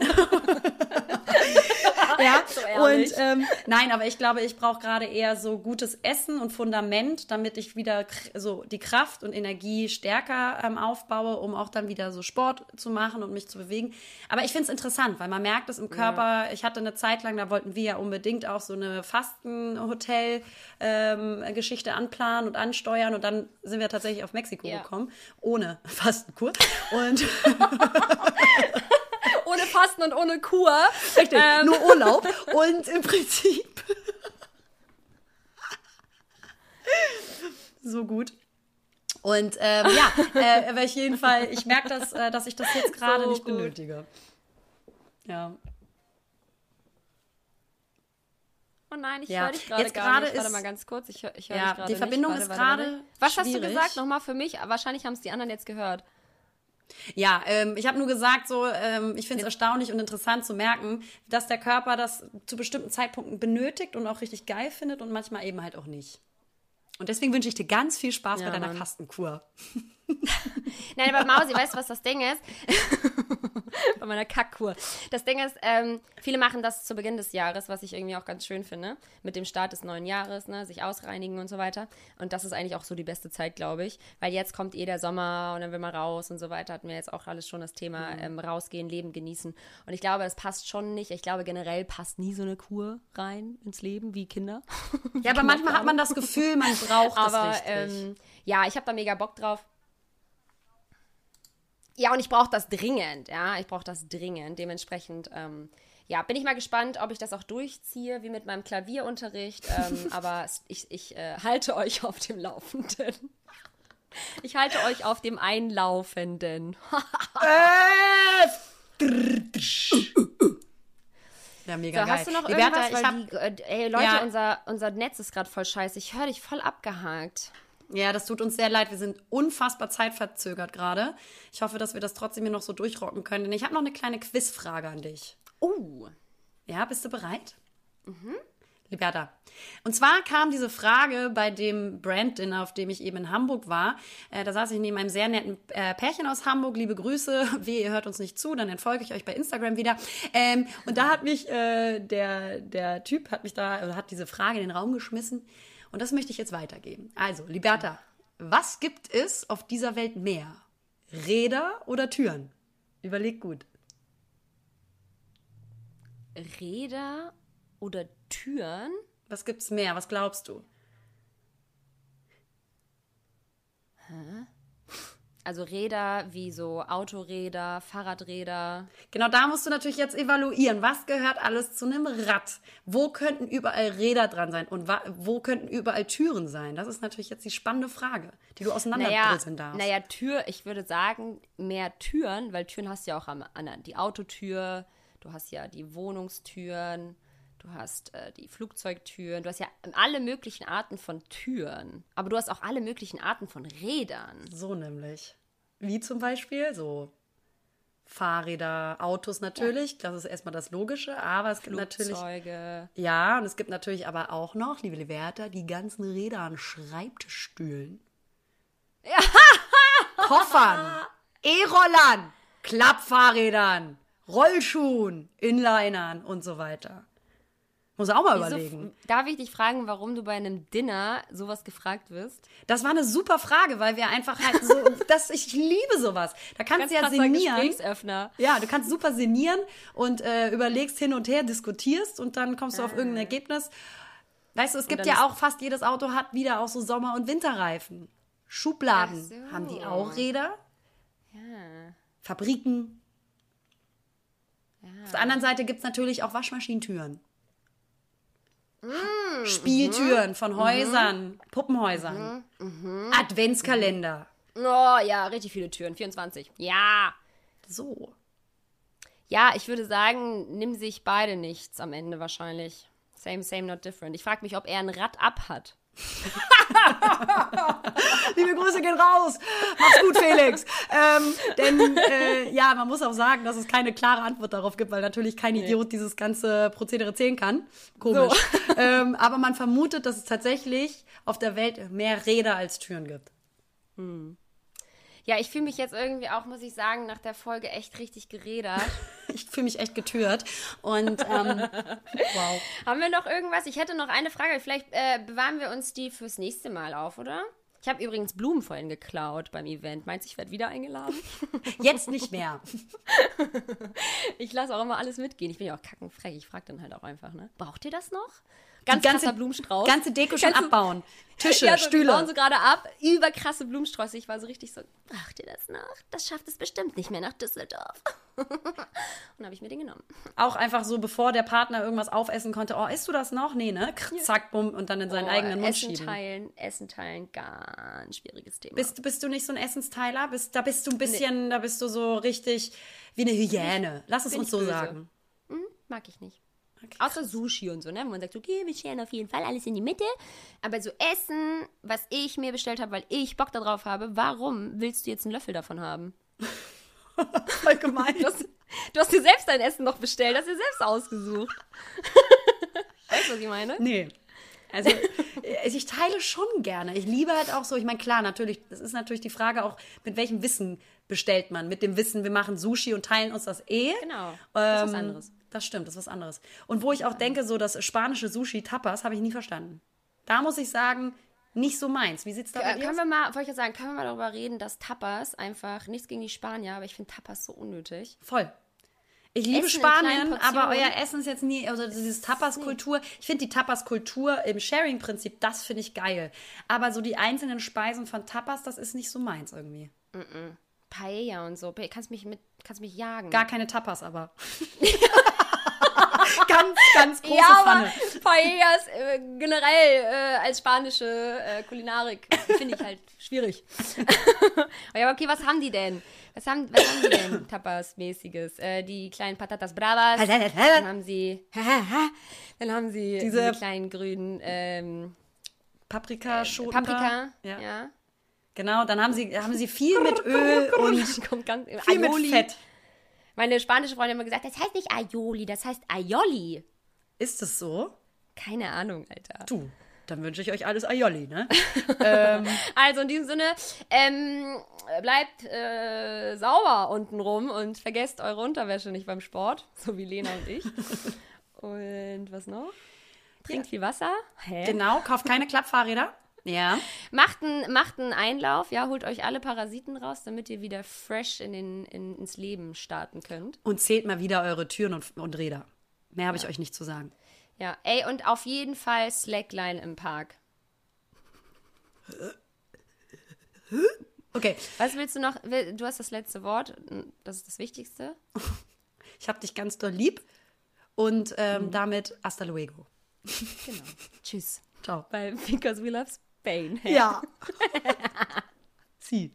*laughs* ja, ehrlich. und ähm, nein, aber ich glaube, ich brauche gerade eher so gutes Essen und Fundament, damit ich wieder so die Kraft und Energie stärker ähm, aufbaue, um auch dann wieder so Sport zu machen und mich zu bewegen. Aber ich finde es interessant, weil man merkt es im Körper. Ich hatte eine Zeit lang, da wollten wir ja unbedingt auch so eine Fastenhotel-Geschichte anplanen und ansteuern und dann sind wir tatsächlich auf Mexiko Ja. gekommen, ohne *laughs* Fastenkur. Und *laughs* Ohne Fasten und ohne Kur. Richtig, Ähm. nur Urlaub. Und im Prinzip. *laughs* so gut. Und ähm, ja, äh, aber auf jeden Fall, ich merke, dass, äh, dass ich das jetzt gerade So nicht gut. benötige. Ja. Oh nein, ich Ja, höre dich gerade gar gerade nicht. Warte ist- mal ganz kurz. Ich höre ich hör Ja, dich gerade die Verbindung nicht. ist Warte, warte, gerade warte. Was hast du gesagt? Nochmal für mich. Wahrscheinlich haben es die anderen jetzt gehört. Ja, ähm, ich habe nur gesagt, so, ähm, ich finde es erstaunlich und interessant zu merken, dass der Körper das zu bestimmten Zeitpunkten benötigt und auch richtig geil findet und manchmal eben halt auch nicht. Und deswegen wünsche ich dir ganz viel Spaß Ja, bei deiner Mann. Fastenkur. *laughs* *laughs* Nein, aber Mausi, weißt du, was das Ding ist? *laughs* Bei meiner Kackkur. Das Ding ist, ähm, viele machen das zu Beginn des Jahres, was ich irgendwie auch ganz schön finde, mit dem Start des neuen Jahres, ne, sich ausreinigen und so weiter. Und das ist eigentlich auch so die beste Zeit, glaube ich, weil jetzt kommt eh der Sommer und dann will man raus und so weiter. Hatten wir jetzt auch alles schon das Thema ähm, rausgehen, Leben genießen. Und ich glaube, das passt schon nicht. Ich glaube, generell passt nie so eine Kur rein ins Leben wie Kinder. Ja, *laughs* aber manchmal hat man das Gefühl, man braucht Aber es richtig. ähm, ja, ich habe da mega Bock drauf. Ja, und ich brauche das dringend, ja, ich brauche das dringend. Dementsprechend, ähm, ja, bin ich mal gespannt, ob ich das auch durchziehe, wie mit meinem Klavierunterricht. *laughs* Ähm, aber ich, ich äh, halte euch auf dem Laufenden. Ich halte euch auf dem Einlaufenden. ja, mega So, geil. hast du noch Ja. das tut uns sehr leid. Wir sind unfassbar zeitverzögert gerade. Ich hoffe, dass wir das trotzdem hier noch so durchrocken können. Denn ich habe noch eine kleine Quizfrage an dich. Oh. Ja, bist du bereit? Liberta. Und zwar kam diese Frage bei dem Brand-Dinner, auf dem ich eben in Hamburg war. Äh, da saß ich neben einem sehr netten äh, Pärchen aus Hamburg. Liebe Grüße. *laughs* Wehe, ihr hört uns nicht zu, dann entfolge ich euch bei Instagram wieder. Ähm, und da hat mich äh, der, der Typ, hat mich da, oder hat diese Frage in den Raum geschmissen. Und das möchte ich jetzt weitergeben. Also, Liberta, was gibt es auf dieser Welt mehr? Räder oder Türen? Überleg gut. Räder oder Türen? Was gibt's mehr? Was glaubst du? Also Räder wie so Autoräder, Fahrradräder. Genau da musst du natürlich jetzt evaluieren, was gehört alles zu einem Rad? Wo könnten überall Räder dran sein und wo könnten überall Türen sein? Das ist natürlich jetzt die spannende Frage, die du Naja, auseinanderdröseln darfst. naja, Tür, ich würde sagen, mehr Türen, weil Türen hast du ja auch am anderen. Die Autotür, du hast ja die Wohnungstüren, du hast äh, die Flugzeugtüren, du hast ja alle möglichen Arten von Türen. Aber du hast auch alle möglichen Arten von Rädern. So nämlich. Wie zum Beispiel so Fahrräder, Autos natürlich. Das ist erstmal das Logische, aber es gibt natürlich. Flugzeuge. Ja, und es gibt natürlich aber auch noch, liebe Liberta, die ganzen Räder an Schreibtischstühlen. *laughs* Koffern, E-Rollern, Klappfahrrädern, Rollschuhen, Inlinern und so weiter. Muss auch mal Wieso, überlegen. darf ich dich fragen, warum du bei einem Dinner sowas gefragt wirst? Das war eine super Frage, weil wir einfach halt so, *laughs* das, ich liebe sowas. Da kannst Ganz du ja sinnieren. Ja, du kannst super sinnieren und äh, überlegst hin und her, diskutierst und dann kommst du auf irgendein Ergebnis. Weißt du, es gibt ja auch fast jedes Auto hat wieder auch so Sommer- und Winterreifen. Schubladen so. haben die auch Räder. Ja. Fabriken. Auf der anderen Seite gibt es natürlich auch Waschmaschinentüren. Mm, Spieltüren mhm. von Häusern, Puppenhäusern, Adventskalender. Oh ja, richtig viele Türen. 24. Ja. So. Ja, ich würde sagen, nimm sich beide nichts am Ende wahrscheinlich. Same, same, not different. Ich frage mich, ob er ein Rad ab hat. *laughs* Liebe Grüße gehen raus. Mach's gut, Felix. Ähm, denn äh, ja, man muss auch sagen, dass es keine klare Antwort darauf gibt, weil natürlich kein Idiot dieses ganze Prozedere zählen kann. Komisch. *laughs* Ähm, aber man vermutet, dass es tatsächlich auf der Welt mehr Räder als Türen gibt. Ja, ich fühle mich jetzt irgendwie auch, muss ich sagen, nach der Folge echt richtig gerädert. *laughs* Ich fühle mich echt getürt. Und ähm, wow. Haben wir noch irgendwas? Ich hätte noch eine Frage. Vielleicht äh, bewahren wir uns die fürs nächste Mal auf, oder? Ich habe übrigens Blumen vorhin geklaut beim Event. Meinst du, ich werde wieder eingeladen? *laughs* Jetzt nicht mehr. *laughs* Ich lasse auch immer alles mitgehen. Ich bin ja auch kackenfrech. Ich frage dann halt auch einfach, ne? Braucht ihr das noch? Ganz Die ganze- Blumenstrauß. Ganze Deko schon Ganze- abbauen. Tische, ja, so, Wir bauen Stühle. so gerade ab. Überkrasse Blumensträuße. Ich war so richtig so, Braucht ihr das noch? Das schafft es bestimmt nicht mehr nach Düsseldorf. *laughs* und habe ich mir den genommen. Auch einfach so, bevor der Partner irgendwas aufessen konnte. Oh, isst du das noch? Nee, ne? Krr, Zack, bumm. Und dann in seinen Oh, eigenen Mund Essen schieben. teilen, Essen teilen, ganz schwieriges Thema. Bist, bist du nicht so ein Essensteiler? Bist, da bist du ein bisschen, da bist du so richtig wie eine Hyäne. Lass es bin uns so böse. sagen. Mag ich nicht. Außer Sushi und so, ne? Wo man sagt, so, okay, wir scheren auf jeden Fall alles in die Mitte. Aber so Essen, was ich mir bestellt habe, weil ich Bock darauf habe, warum willst du jetzt einen Löffel davon haben? *laughs* Allgemein. *laughs* Du hast, du hast dir selbst dein Essen noch bestellt, hast dir selbst ausgesucht. *laughs* weißt du, was ich meine? Nee. Also, äh, ich teile schon gerne. Ich liebe halt auch so, ich meine, klar, natürlich, das ist natürlich die Frage auch, mit welchem Wissen bestellt man? Mit dem Wissen, wir machen Sushi und teilen uns das eh. Genau. Das ist was Ähm, anderes. Das stimmt, das ist was anderes. Und wo ich auch denke, so das spanische Sushi Tapas habe ich nie verstanden. Da muss ich sagen, nicht so meins. Wie sieht's da bei Äh, dir können aus? wir mal, wollte ich ja sagen, können wir mal darüber reden, dass Tapas einfach, nichts gegen die Spanier, aber ich finde Tapas so unnötig. Voll. Ich liebe Essen Spanien, aber euer Essen ist jetzt nie, also dieses Tapas-Kultur. Ich finde die Tapas-Kultur im Sharing-Prinzip, das finde ich geil. Aber so die einzelnen Speisen von Tapas, das ist nicht so meins irgendwie. Paella und so. Kannst mich mit, kannst mich jagen. Gar keine Tapas, aber. *laughs* *laughs* *laughs* ganz, ganz große ja, Pfanne. aber Paellas äh, generell äh, als spanische äh, Kulinarik finde ich halt schwierig. *laughs* ja, aber okay, was haben die denn? Was haben, was haben die denn *laughs* Tapas-mäßiges? Äh, die kleinen Patatas Bravas. Dann haben sie, dann haben sie Diese- diese kleinen grünen ähm, Paprika, Schoten. Paprika. Ja. ja. Genau, dann haben sie, haben sie viel mit Öl und Kommt ganz, viel mit. Fett. Meine spanische Freundin hat immer gesagt, das heißt nicht Aioli, das heißt Aioli. Ist es so? Keine Ahnung, Alter. Du, dann wünsche ich euch alles Aioli, ne? *laughs* Also in diesem Sinne, ähm, bleibt äh, sauber untenrum und vergesst eure Unterwäsche nicht beim Sport, so wie Lena und ich. *laughs* und was noch? Trinkt viel Wasser. Hä? genau, kauft keine Klappfahrräder. Ja. Macht einen macht einen Einlauf, ja, holt euch alle Parasiten raus, damit ihr wieder fresh in den, in, ins Leben starten könnt. Und zählt mal wieder eure Türen und, und Räder. Mehr habe ich euch nicht zu sagen. Ja, ey, und auf jeden Fall Slackline im Park. Okay, Was willst du noch? Du hast das letzte Wort, das ist das Wichtigste. *laughs* ich habe dich ganz doll lieb. Und ähm, damit hasta luego. Genau. *laughs* Tschüss. Ciao. Weil Because We Love Spain. *laughs* Ja. Sie.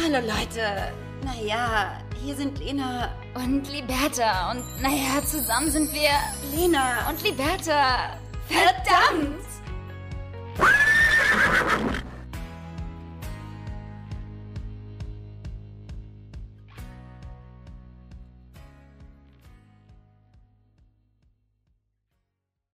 Hallo Leute. Naja, hier sind Lena und Liberta. Und naja, zusammen sind wir Lena und Liberta. Verdammt!